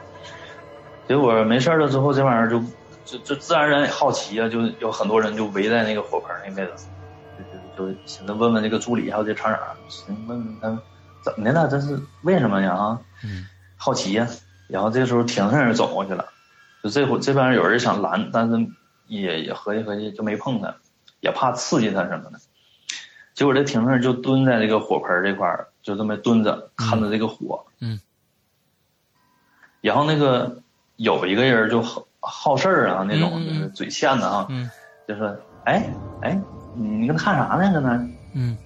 结果没事了之后，这玩意儿就就就自然而然好奇啊，就有很多人就围在那个火盆那位置，就就就寻思问问这个助理还有这厂长，寻思问问他们怎么的了，这是为什么呀？啊，嗯好奇呀、然后这个时候婷婷也走过去了，就这会这边有人想拦，但是也也合计合计就没碰他，也怕刺激他什么的。结果这婷婷就蹲在这个火盆这块儿，就这么蹲着看着这个火。嗯。然后那个有一个人就好好事儿啊，那种就是嘴欠的啊，嗯就说：“哎哎，你跟他看啥呢？搁那？”嗯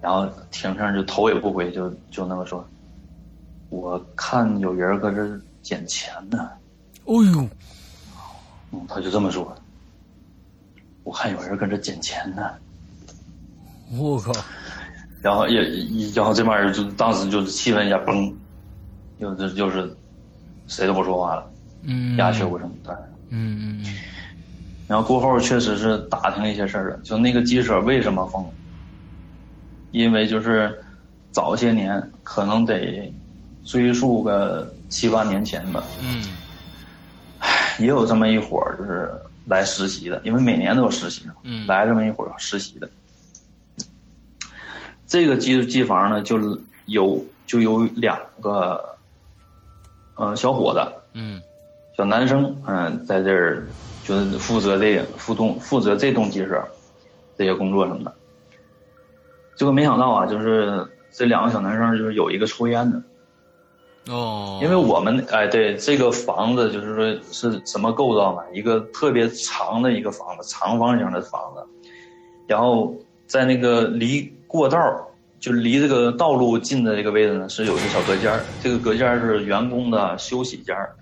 然后婷婷就头也不回，就就那么说：“我看有人搁这捡钱呢。哦呦，”嗯，他就这么说：“我看有人搁这捡钱呢。我靠，”然后也，然后这帮人就当时就是气氛一下崩，又这就是谁都不说话了，嗯，鸦雀无声。对，嗯嗯然后过后确实是打听了一些事儿了，就那个鸡舍为什么封，因为就是早些年可能得追溯个七八年前吧，嗯。也有这么一伙儿就是来实习的，因为每年都有实习嘛，嗯。来这么一伙儿实习的。这个机机房呢，就有就有两个，呃，小伙子，嗯小男生，嗯、在这儿就是负责这个负动负责这栋鸡舍这些工作什么的。结果没想到啊，就是这两个小男生就是有一个抽烟的，哦，因为我们哎对这个房子就是说是什么构造呢？一个特别长的一个房子，长方形的房子，然后在那个离过道儿就离这个道路近的这个位置呢，是有一个小隔间儿，这个隔间儿是员工的休息间儿，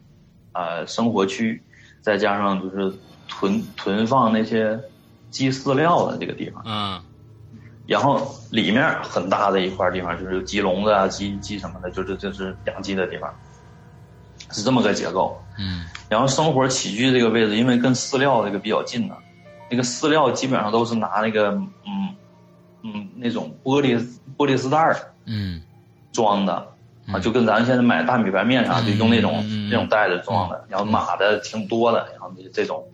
啊、生活区，再加上就是囤囤放那些鸡饲料的这个地方。嗯然后里面很大的一块地方就是鸡笼子啊、鸡鸡什么的，就是就是养鸡的地方，是这么个结构。嗯然后生活起居这个位置，因为跟饲料这个比较近呢，那个饲料基本上都是拿那个嗯嗯那种玻璃玻璃丝袋儿嗯。装的啊，就跟咱现在买大米白面啥的嗯用那种那种袋子装的，然后码的挺多的，然后这这种，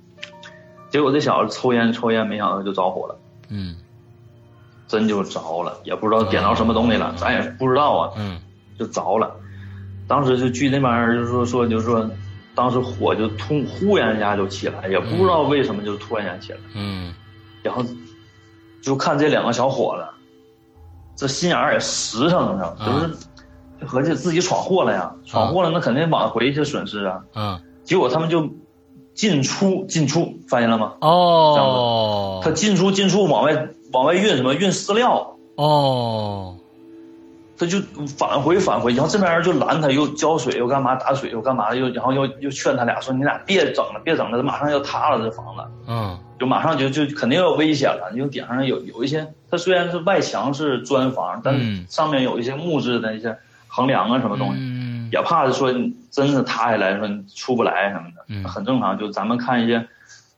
结果这小子抽烟抽烟，没想到就着火了。嗯。真就着了，也不知道点着什么东西了，咱也不知道啊，嗯。就着了。当时就据那帮人就说说就说，当时火就突忽然一下就起来，也不知道为什么就突然间起来，嗯。然后就看这两个小伙子，这心眼儿也实诚，你知道吗？就是就合计自己闯祸了呀，闯祸了那肯定挽回一些损失啊。嗯结果他们就进出进出，发现了吗？哦，他进出进出往外往外运什么运饲料。哦他就返回返回，然后这边人就拦他，又浇水又干嘛打水又干嘛，又然后又又劝他俩说你俩别整了别整了，马上要塌了这房子，嗯就马上就就肯定要危险了。因为顶上有有一些，它虽然是外墙是砖房，但是上面有一些木质的一些横梁啊什么东西，嗯也怕说真的塌下来说你出不来什么的，嗯很正常。就咱们看一些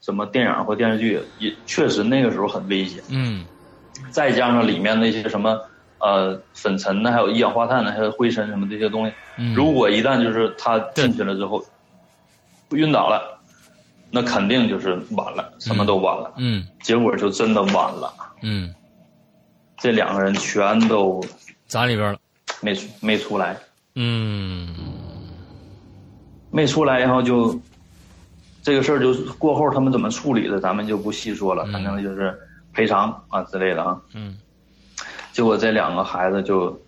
什么电影或电视剧，也确实那个时候很危险。嗯再加上里面那些什么呃粉尘呢，还有一氧化碳呢，还有灰尘什么这些东西，嗯，如果一旦就是他进去了之后晕倒了，那肯定就是晚了，什么都晚了。嗯结果就真的晚了，嗯这两个人全都砸里边了，没出没出来，嗯没出来，然后就这个事儿就过后他们怎么处理的，咱们就不细说了，反正就是赔偿啊之类的啊。嗯。结果这两个孩子就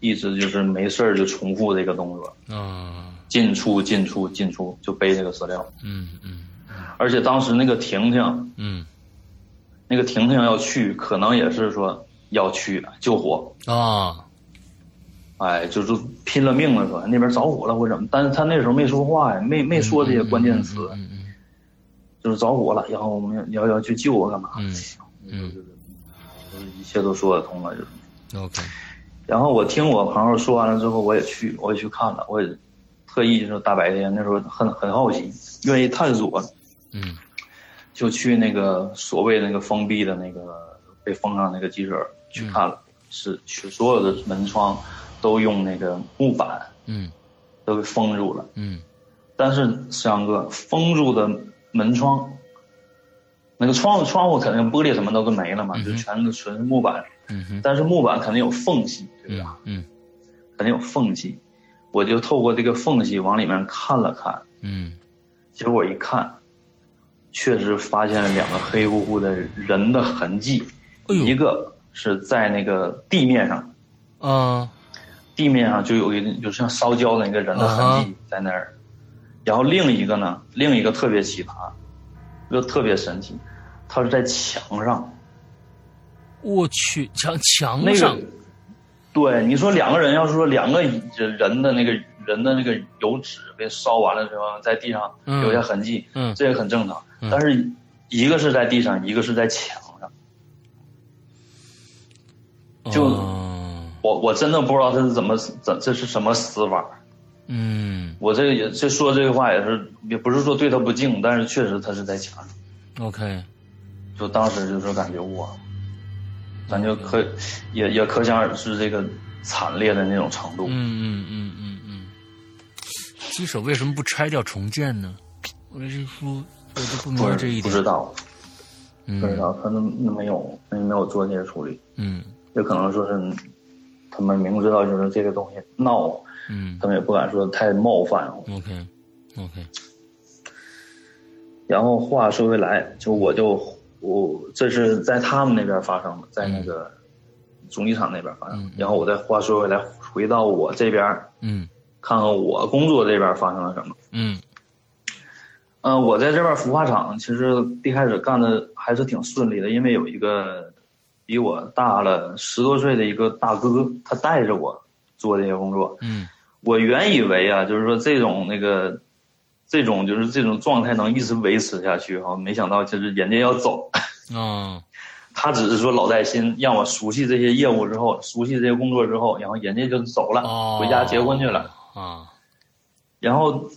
一直就是没事儿就重复这个动作。啊。进出进出进出就背这个资料。嗯嗯。而且当时那个婷婷。嗯。那个婷婷要去，可能也是说要去救火啊。哎，就是拼了命了，说那边着火了或怎么，但是他那时候没说话呀，没没说这些关键词，就是着火了，然后我们要要去救我干嘛？嗯嗯，就是一切都说得通了，就是 OK。然后我听我朋友说完了之后，我也去，我也去看了，我也特意就是大白天那时候很很好奇，愿意探索，嗯，就去那个所谓那个封闭的那个被封上那个记者去看了，是去所有的门窗。都用那个木板，嗯，都给封住了，嗯，但是翔哥封住的门窗，那个窗窗户肯定玻璃什么都没了嘛，就全是纯木板，嗯但是木板肯定有缝隙，对吧？嗯，肯定有缝隙，我就透过这个缝隙往里面看了看，嗯，结果一看，确实发现了两个黑乎乎的人的痕迹，一个是在那个地面上，啊。地面上就有一，就像烧焦的那个人的痕迹在那儿，然后另一个呢，另一个特别奇葩，又特别神奇，它是在墙上。我去，墙墙上。那个，对你说两个人，要是说两个人的那个人的那个油脂被烧完了之后，在地上留下痕迹，嗯，这也很正常。但是一个是在地上，一个是在墙上，就。我我真的不知道他是怎么怎这是什么死法，嗯，我这个也这说这个话也是也不是说对他不敬，但是确实他是在墙上。OK，就当时就是感觉哇，咱就可也也可想而知这个惨烈的那种程度。嗯嗯嗯嗯嗯，鸡舍为什么不拆掉重建呢？我这说我都不明白这一点。不知道，不知道可能没有没有做这些处理。嗯，也可能说是。他们明知道就是这个东西闹，嗯，他们也不敢说太冒犯。OK，OK。然后话说回来，就我就我这是在他们那边发生的，在那个总机厂那边发生。然后我再话说回来，回到我这边，嗯，看看我工作这边发生了什么。嗯，嗯，我在这边孵化厂，其实一开始干的还是挺顺利的，因为有一个。比我大了十多岁的一个大哥，他带着我做这些工作。嗯，我原以为啊，就是说这种那个，这种就是这种状态能一直维持下去哈，没想到就是人家要走。嗯，他只是说老带新，让我熟悉这些业务之后，熟悉这些工作之后，然后人家就走了，回家结婚去了。啊，然后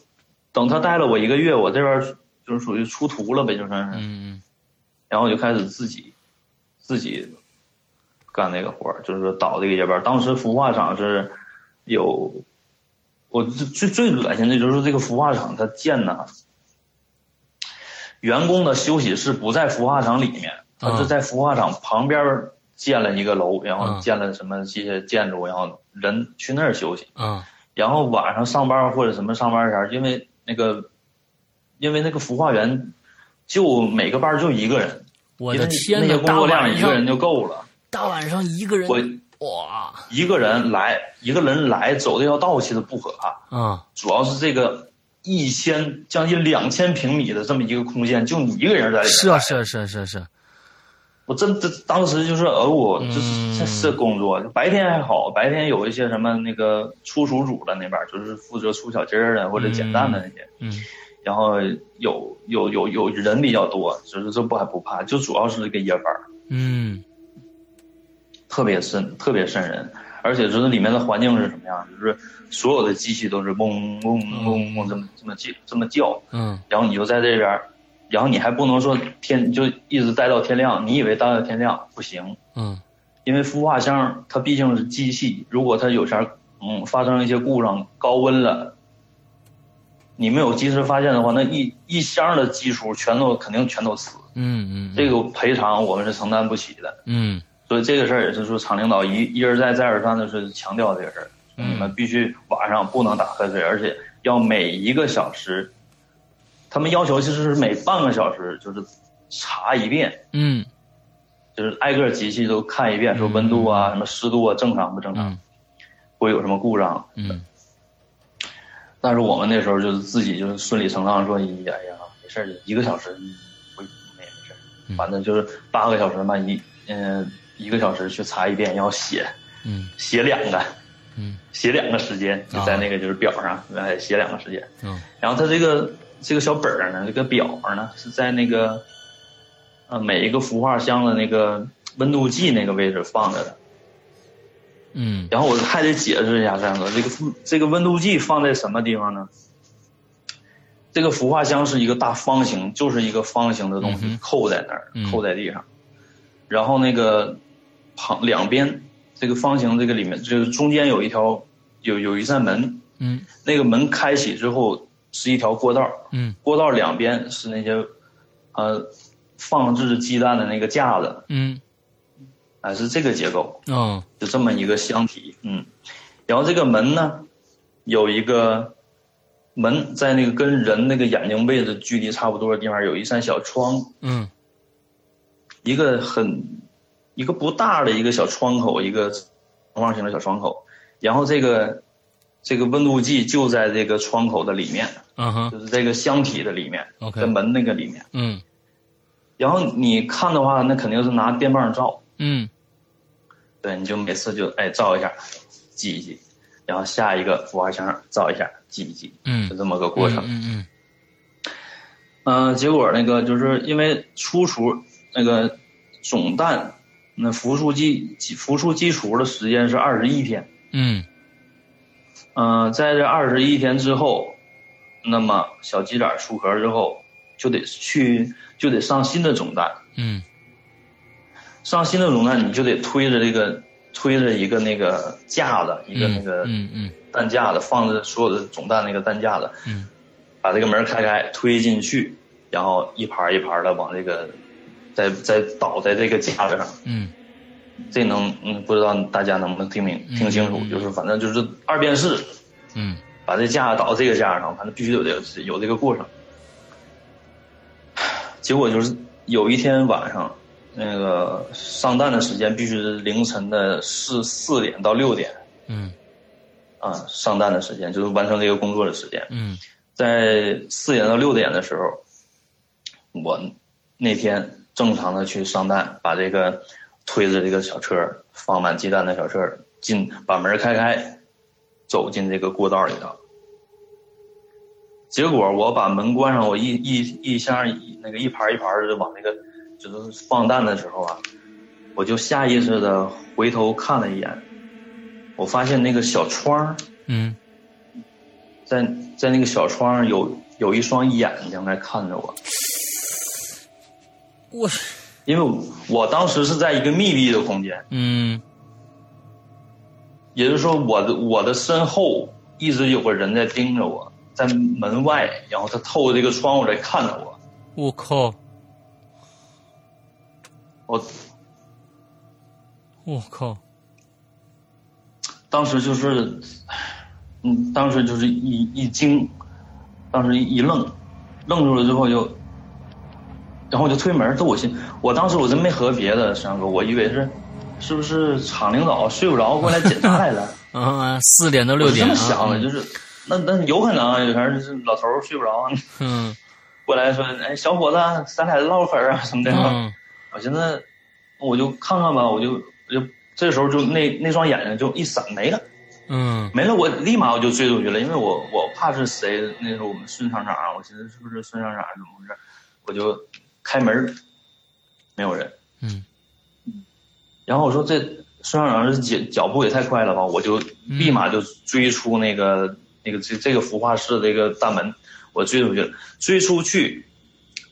等他带了我一个月，我这边就是属于出徒了呗，就算是。嗯嗯。然后就开始自己。自己干那个活儿，就是说倒这个夜班。当时孵化厂是有，我最最恶心的就是这个孵化场它建的，员工的休息室不在孵化场里面，它是在孵化场旁边建了一个楼，然后建了什么这些建筑，然后人去那儿休息。嗯，然后晚上上班或者什么上班前，因为那个，因为那个孵化员就每个班就一个人。我的天呐，工作量一个人就够了。大晚上一个人，我哇，一个人来，一个人来走这条道其实不可怕。啊，主要是这个一千将近两千平米的这么一个空间，就你一个人在里面。是啊，是啊，是啊，是啊，是啊。我真的当时就是呃，我就是这是工作，白天还好，白天有一些什么那个出鼠组的那边，就是负责出小鸡儿的或者捡蛋的那些，嗯。然后有有有有人比较多，就是这不还不怕，就主要是这个夜班嗯，特别渗，特别渗人，而且就是里面的环境是什么样？就是所有的机器都是嗡嗡嗡嗡这么这么叫这么叫，嗯，然后你就在这边，然后你还不能说天就一直待到天亮，你以为待到天亮不行，嗯，因为孵化箱它毕竟是机器，如果它有啥嗯发生一些故障，高温了。你没有及时发现的话，那一一箱的鸡雏全都肯定全都死。嗯嗯，这个赔偿我们是承担不起的。嗯，所以这个事儿也是说厂领导一一而再再而三的是强调这个事儿，你们必须晚上不能打瞌睡，而且要每一个小时，他他们要求其实是每半个小时就是查一遍，嗯，就是挨个机器都看一遍，说温度啊、什么湿度啊正常不正常，嗯。会有什么故障。嗯。但是我们那时候就是自己就是顺理成章说，哎呀，没事儿，一个小时不没没事儿，嗯。反正就是八个小时嘛，一嗯、一个小时去查一遍，要写嗯写两个，嗯写两个时间，就在那个就是表上，哎，写两个时间。嗯然后它这个这个小本儿呢，这个表呢是在那个呃每一个孵化箱的那个温度计那个位置放着的。嗯然后我还得解释一下，三哥，这个这个温度计放在什么地方呢？这个孵化箱是一个大方形，就是一个方形的东西，扣在那儿嗯，扣在地上。然后那个旁两边这个方形这个里面，就是中间有一条有有一扇门，嗯。那个门开启之后是一条过道，嗯。过道两边是那些呃放置鸡蛋的那个架子，嗯。啊是这个结构。哦。就这么一个箱体，嗯，然后这个门呢，有一个门在那个跟人那个眼睛位置距离差不多的地方有一扇小窗，嗯。一个很一个不大的一个小窗口，一个长方形的小窗口，然后这个这个温度计就在这个窗口的里面，嗯哼就是这个箱体的里面跟门那个里面。嗯然后你看的话，那肯定是拿电棒照，嗯对，你就每次就哎照一下，记一记，然后下一个孵化箱照一下，记一记，嗯就这么个过程。嗯嗯嗯、结果那个就是因为初雏那个种蛋，那孵出基孵出基础的时间是二十一天。嗯嗯、在这二十一天之后，那么小鸡仔出壳之后，就得去就得上新的种蛋。嗯上新的种蛋，你就得推着这个推着一个那个架子，一个那个嗯嗯蛋架子，放着所有的种蛋那个蛋架子，嗯把这个门开开，推进去，然后一盘一盘的往这个，再再倒在这个架子上。嗯这能嗯，不知道大家能不能听明听清楚？嗯就是反正就是二便士，嗯把这架子倒到这个架子上，反正必须有这个有这个过程。结果就是有一天晚上，那个上弹的时间必须是凌晨的四四点到六点嗯啊，上弹的时间就是完成这个工作的时间。嗯在四点到六点的时候，我那天正常的去上蛋，把这个推着这个小车放满鸡蛋的小车进，把门开开，走进这个过道里头。结果我把门关上，我一一一箱一那个一盘一盘的往那个就是放蛋的时候啊，我就下意识的回头看了一眼，我发现那个小窗嗯在在那个小窗有有一双眼睛在看着我，我因为我当时是在一个密闭的空间，嗯。也就是说我的我的身后一直有个人在盯着我，在门外，然后他透过这个窗户在看着我，我靠我我靠当时就是，嗯，当时就是一一惊，当时一愣，愣住了之后就，然后我就推门，这我心，我当时我真没合别的，山哥，我以为是，是不是厂领导睡不着过来检查来了。啊四点到六点我这么想的，啊就是那那有可能啊，有可能是老头儿睡不着，嗯 过来说，哎，小伙子，咱俩唠会儿啊什么的。嗯 我寻思，我就看看吧，我就我就这时候就那那双眼睛就一闪没了，嗯没了，我立马我就追出去了，因为我我怕是谁，那时候我们孙厂长，我寻思是不是孙厂长怎么回事，我就开门，没有人。嗯。然后我说这孙校长这脚脚步也太快了吧，我就立马就追出那个、那个这这个孵化室这个大门，我追出去了，追出去，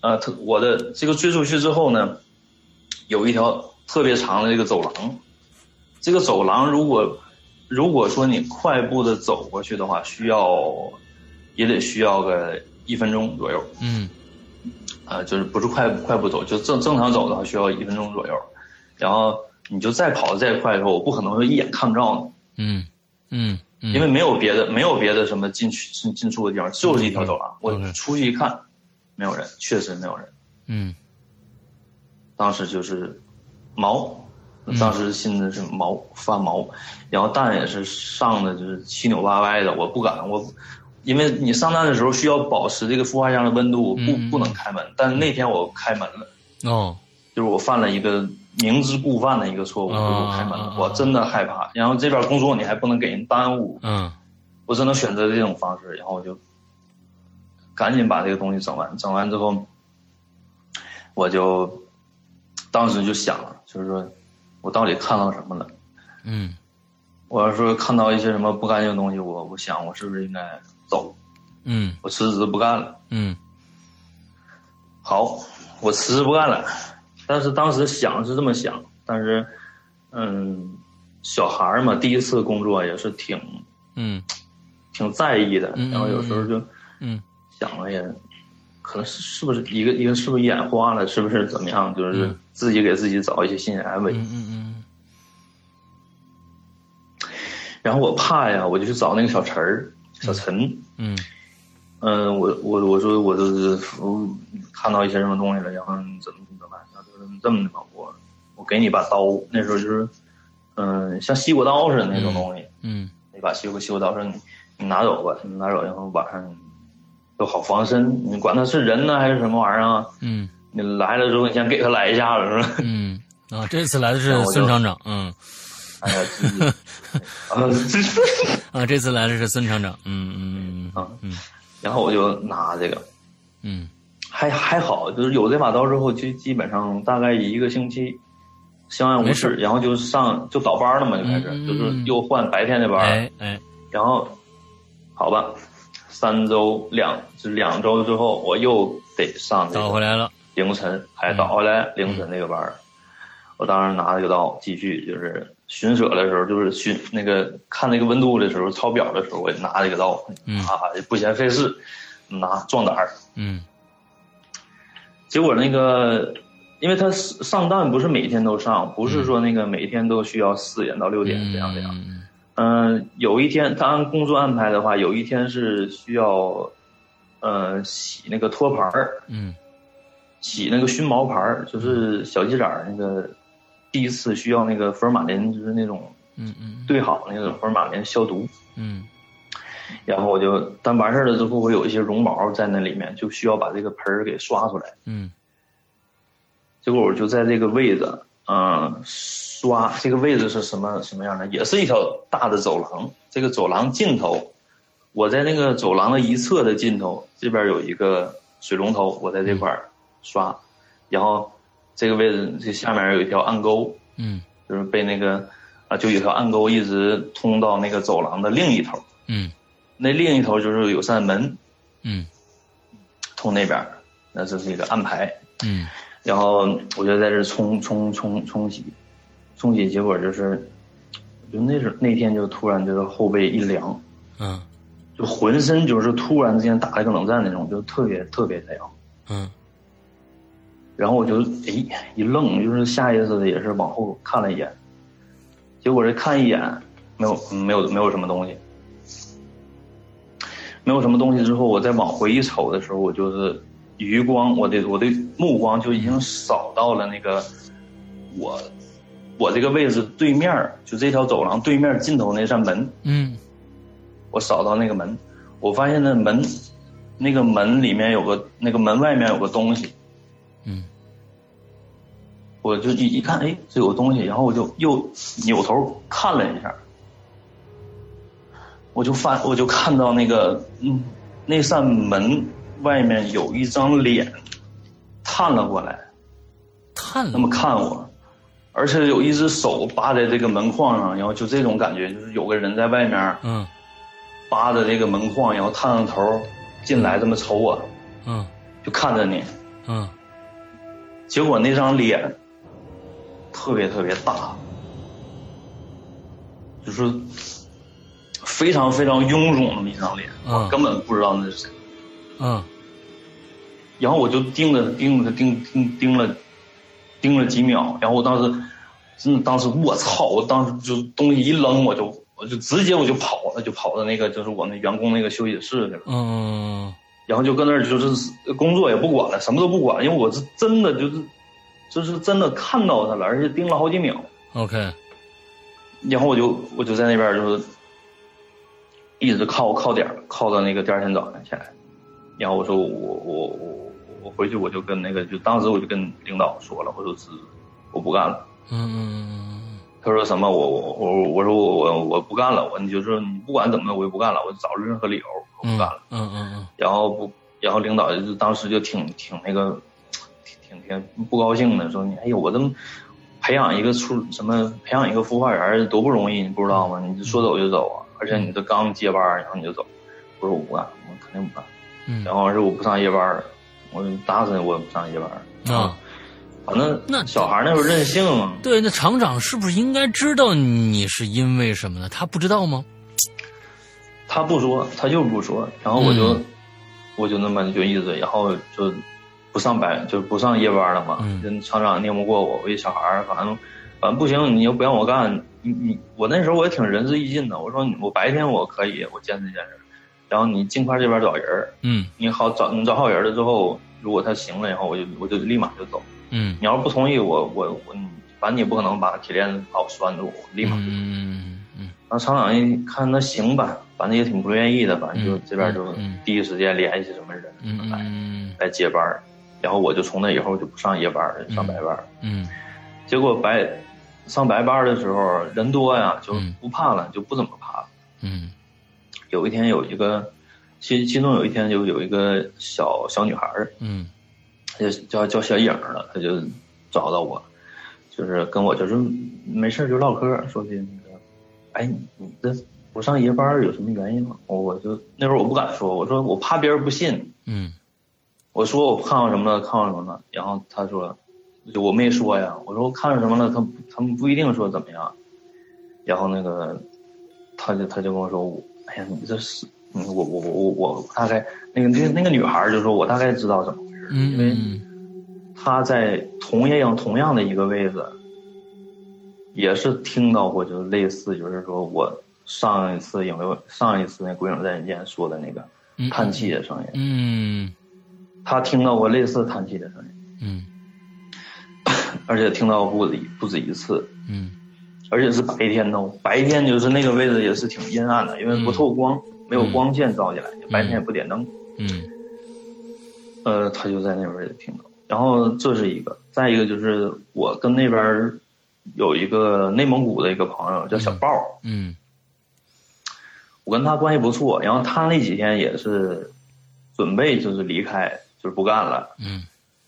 呃，他我的这个追出去之后呢，有一条特别长的这个走廊，这个走廊如果如果说你快步的走过去的话，需要也得需要个一分钟左右，嗯啊，就是不是快快步走，就正正常走的话需要一分钟左右，然后你就再跑得再快的时候，我不可能说一眼看不着你，嗯嗯因为没有别的没有别的什么进去进进出的地方，就是一条走廊。我出去一看，没有人，确实没有人。嗯，当时就是毛，当时心里是毛发毛，然后蛋也是上的就是七扭八歪的，我不敢，我因为你上蛋的时候需要保持这个孵化箱的温度，不不能开门。但是那天我开门了，哦，就是我犯了一个明知故犯的一个错误，就是我开门了，我真的害怕。然后这边工作你还不能给人耽误，嗯，我只能选择这种方式，然后我就赶紧把这个东西整完，整完之后。我就当时就想了，就是说我到底看到什么了？嗯，我要说看到一些什么不干净的东西，我我想我是不是应该走？嗯，我辞职不干了。嗯，好，我辞职不干了。但是当时想是这么想，但是嗯，小孩嘛，第一次工作也是挺嗯挺在意的，然后有时候就嗯想了也。可能是是不是一个一个是不是眼花了？是不是怎么样？就是自己给自己找一些心理安慰。嗯嗯嗯。然后我怕呀，我就去找那个小陈儿、小陈。嗯。嗯，我我我说我就是我看到一些什么东西了，然后怎么怎么办？他说这么的吧，我我给你把刀，那时候就是嗯，像西瓜刀似的那种东西。嗯。那把西瓜西瓜刀说你你拿走吧，你拿走，然后晚上。都好防身，你管他是人呢还是什么玩意儿啊？嗯，你来了之后，你先给他来一下子，是吧？嗯，啊，这次来的是孙厂长，嗯，哎呀，啊，啊，这次来的是孙厂长，嗯嗯嗯嗯，然后我就拿这个，嗯，还还好，就是有这把刀之后，就基本上大概一个星期相安无事，然后就上就倒班了嘛，就开始就是又换白天的班，哎哎，然后好吧。三周两就两周之后，我又得上倒回来了。凌晨还倒回来凌晨那个班儿，我当时拿这个刀继续就是巡舍的时候，就是巡那个看那个温度的时候，抄表的时候，我也拿这个刀，啊，不嫌费事，拿壮胆儿。嗯。结果那个，因为他上弹不是每天都上，不是说那个每天都需要四点到六点这样这样。嗯，有一天他按工作安排的话，有一天是需要，呃，洗那个托盘儿，嗯，洗那个熏毛盘儿，就是小鸡仔那个第一次需要那个福尔马林，就是那种，嗯嗯，兑好那个福尔马林消毒，嗯，然后我就但完事儿了之后，我有一些绒毛在那里面，就需要把这个盆儿给刷出来，嗯，结果我就在这个位置，嗯。刷这个位置是什么什么样的？也是一条大的走廊。这个走廊尽头，我在那个走廊的一侧的尽头，这边有一个水龙头，我在这块刷。然后这个位置这下面有一条暗沟，嗯，就是被那个啊，就有条暗沟一直通到那个走廊的另一头，嗯，那另一头就是有扇门，嗯，通那边，那这是一个暗排，嗯，然后我就在这冲冲冲冲洗。冲洗结果就是，就那时那天就突然就是后背一凉，嗯，就浑身就是突然之间打了个冷战那种，就特别特别凉，嗯，然后我就哎一愣，就是下意识的也是往后看了一眼，结果这看一眼没有没有没有什么东西，没有什么东西之后，我再往回一瞅的时候，我就是余光，我的我的目光就已经扫到了那个我。我这个位置对面就这条走廊对面尽头那扇门，嗯，我扫到那个门，我发现那门，那个门里面有个那个门外面有个东西，嗯，我就一一看，哎，这有东西，然后我就又扭头看了一下，我就发我就看到那个嗯，那扇门外面有一张脸，探了过来，探了，那么看我。而且有一只手扒在这个门框上，然后就这种感觉，就是有个人在外面，嗯，扒着这个门框，然后探上头进来，这么瞅我，嗯，就看着你，嗯，结果那张脸特别特别大，就是非常非常臃肿的一张脸，我根本不知道那是谁，嗯，然后我就盯着盯着盯盯盯了。盯了几秒，然后我当时，真的当时我操！我当时就东西一扔，我就我就直接我就跑了，就跑到那个就是我们员工那个休息室去了。嗯，然后就搁那儿就是工作也不管了，什么都不管，因为我是真的就是就是真的看到他了，而且盯了好几秒。OK，然后我就我就在那边就是一直靠靠点儿靠到那个第二天早上起来，然后我说我我我我回去我就跟那个就当时我就跟领导说了，我说是我不干了。嗯嗯他说什么我我我我说我我我不干了，我你就说你不管怎么的我就不干了，我找任何理由我不嗯干了。嗯嗯然后不然后领导就当时就挺挺那个挺挺挺不高兴的，说你哎呦我这么。培养一个出什么？培养一个孵化员多不容易，你不知道吗？你说走就走啊！而且你这刚接班，然后你就走。我说我不干，我肯定不干。嗯，然后而且我不上夜班，我打死我也不上夜班。啊，反正那小孩那时候任性啊。对，那厂长是不是应该知道你是因为什么呢？他不知道吗？他不说，他就是不说。然后我就、嗯我就那么就一直，然后就不上班，就不上夜班了嘛。厂长拧不过我，我一小孩儿，反正反正不行，你又不让我干，你你我那时候我也挺仁至义尽的。我说我白天我可以，我坚持坚持。然后你尽快这边找人儿，嗯你好找你找好人了之后，如果他行了，以后我就我就立马就走。嗯你要是不同意，我我我，反正你也不可能把铁链子把我拴住，我立马就走。嗯嗯然后厂长一看那行吧，反正也挺不愿意的，反正就嗯这边就嗯第一时间联系什么人嗯来嗯来接班儿，然后我就从那以后就不上夜班了，上白班结果白上白班的时候人多呀，就嗯。不怕了，就不怎么怕了。嗯。有一天有一个，其其中有一天就有一个小小女孩儿，嗯。就叫叫小颖了，她就找到我，就是跟我就是没事儿就唠嗑，说的那个，哎，你这不上夜班儿有什么原因吗？我我就那会儿我不敢说，我说我怕别人不信，嗯我说我看到什么了，看到什么了，然后他说，就我没说呀，我说我看到什么了，他他们不一定说怎么样，然后那个，他就他就跟我说，哎呀，你这是，嗯，我我我我我大概那个那个那个女孩儿就说我大概知道怎么回事，因为嗯。她在同样同样的一个位置，也是听到过，就是类似，就是说我上一次有没有上一次那鬼影在人间说的那个嗯。叹气的声音，嗯他听到过类似叹气的声音。嗯。而且听到不止不止一次，嗯。而且是白天哦，白天就是那个位置也是挺阴暗的，因为不透光，没有光线照进来，白天也不点灯。嗯。呃，他就在那边也听到。然后这是一个，再一个就是我跟那边有一个内蒙古的一个朋友叫小豹，嗯。我跟他关系不错，然后他那几天也是准备就是离开，就是不干了。嗯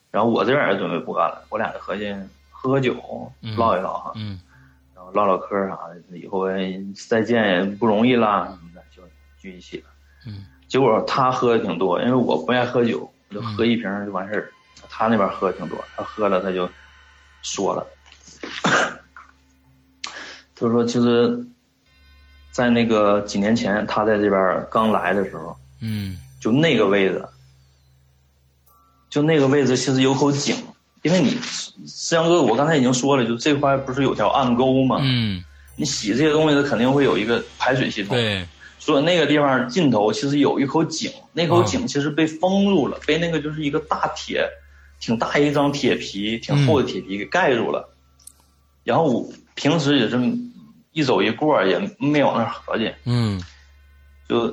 然后我这边也准备不干了，我俩就合计喝喝酒，嗯唠一唠哈。嗯然后唠唠嗑啥的，以后哎再见也不容易啦，什么的就聚一起了。嗯结果他喝的挺多，因为我不爱喝酒，我就喝一瓶就完事儿。他那边喝的挺多，他喝了他就说了，他说其实，在那个几年前他在这边刚来的时候，嗯就那个位置，就那个位置其实有口井，因为你思阳哥，我刚才已经说了，就这块不是有条暗沟吗？嗯，你洗这些东西，它肯定会有一个排水系统。对，所以那个地方尽头其实有一口井，那口啊井其实被封住了，被那个就是一个大铁，挺大一张铁皮，挺厚的铁皮给盖住了。然后我平时也是一走一过，也没往那儿合计，嗯就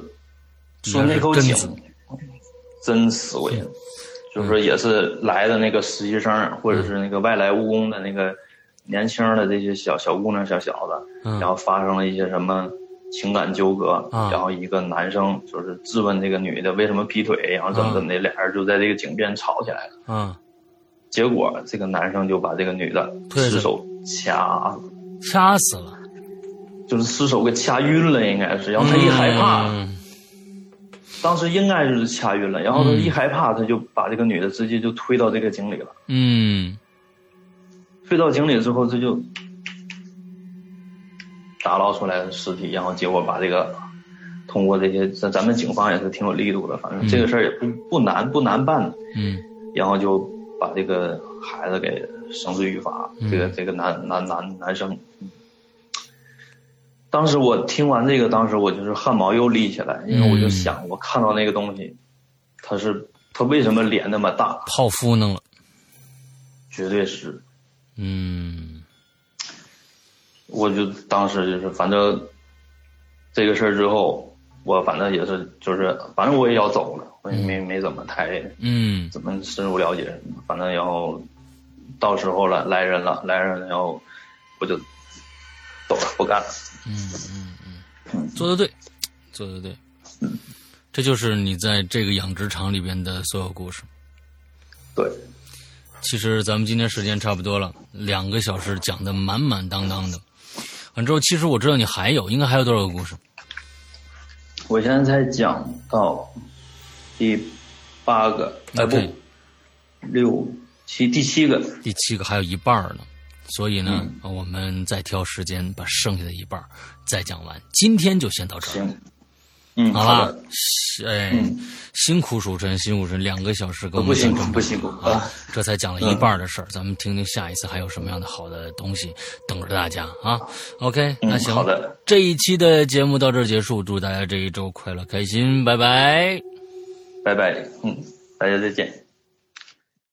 说那口井真死鬼，就是说也是来的那个实习生或者是那个外来务工的那个年轻的这些小小姑娘、小小子，嗯然后发生了一些什么情感纠葛，啊然后一个男生就是质问这个女的为什么劈腿，然后怎么怎么的，俩人就在这个井边吵起来了。啊，结果这个男生就把这个女的失手掐，掐死了，就是失手给掐晕了，应该是。然后他一害怕，嗯当时应该就是掐晕了，然后他嗯。一害怕，他就把这个女的直接就推到这个井里了。嗯。推到井里之后，他就打捞出来的尸体，然后结果把这个通过这些，咱咱们警方也是挺有力度的，反正这个事儿也不不难不难办，嗯。然后就把这个孩子给绳之于法，嗯这个这个男男男男生。嗯当时我听完这个，当时我就是汗毛又立起来，因为我就想，我看到那个东西，他是他为什么脸那么大？泡芙弄了，绝对是。嗯，我就当时就是反正这个事儿之后，我反正也是就是反正我也要走了，我也没没怎么太嗯。怎么深入了解，反正然后到时候了来人了来人了，然后我就走了不干了。嗯嗯嗯，做的对，做的对，这就是你在这个养殖场里边的所有故事。对，其实咱们今天时间差不多了，两个小时讲的满满当当的。完之后，其实我知道你还有，应该还有多少个故事？我现在才讲到第八个，哎不六七第七个，第七个还有一半儿呢，所以呢，我们再挑时间把剩下的一半儿再讲完。今天就先到这儿，行，嗯，好吧？哎，嗯。辛苦蜀晨，辛苦蜀晨，两个小时给我不们讲这么辛苦不辛苦啊啊，这才讲了一半儿的事儿，咱们听听下一次还有什么样的好的东西等着大家啊。OK，那嗯，行，好的，这一期的节目到这儿结束，祝大家这一周快乐开心，拜拜。拜拜，嗯，大家再见。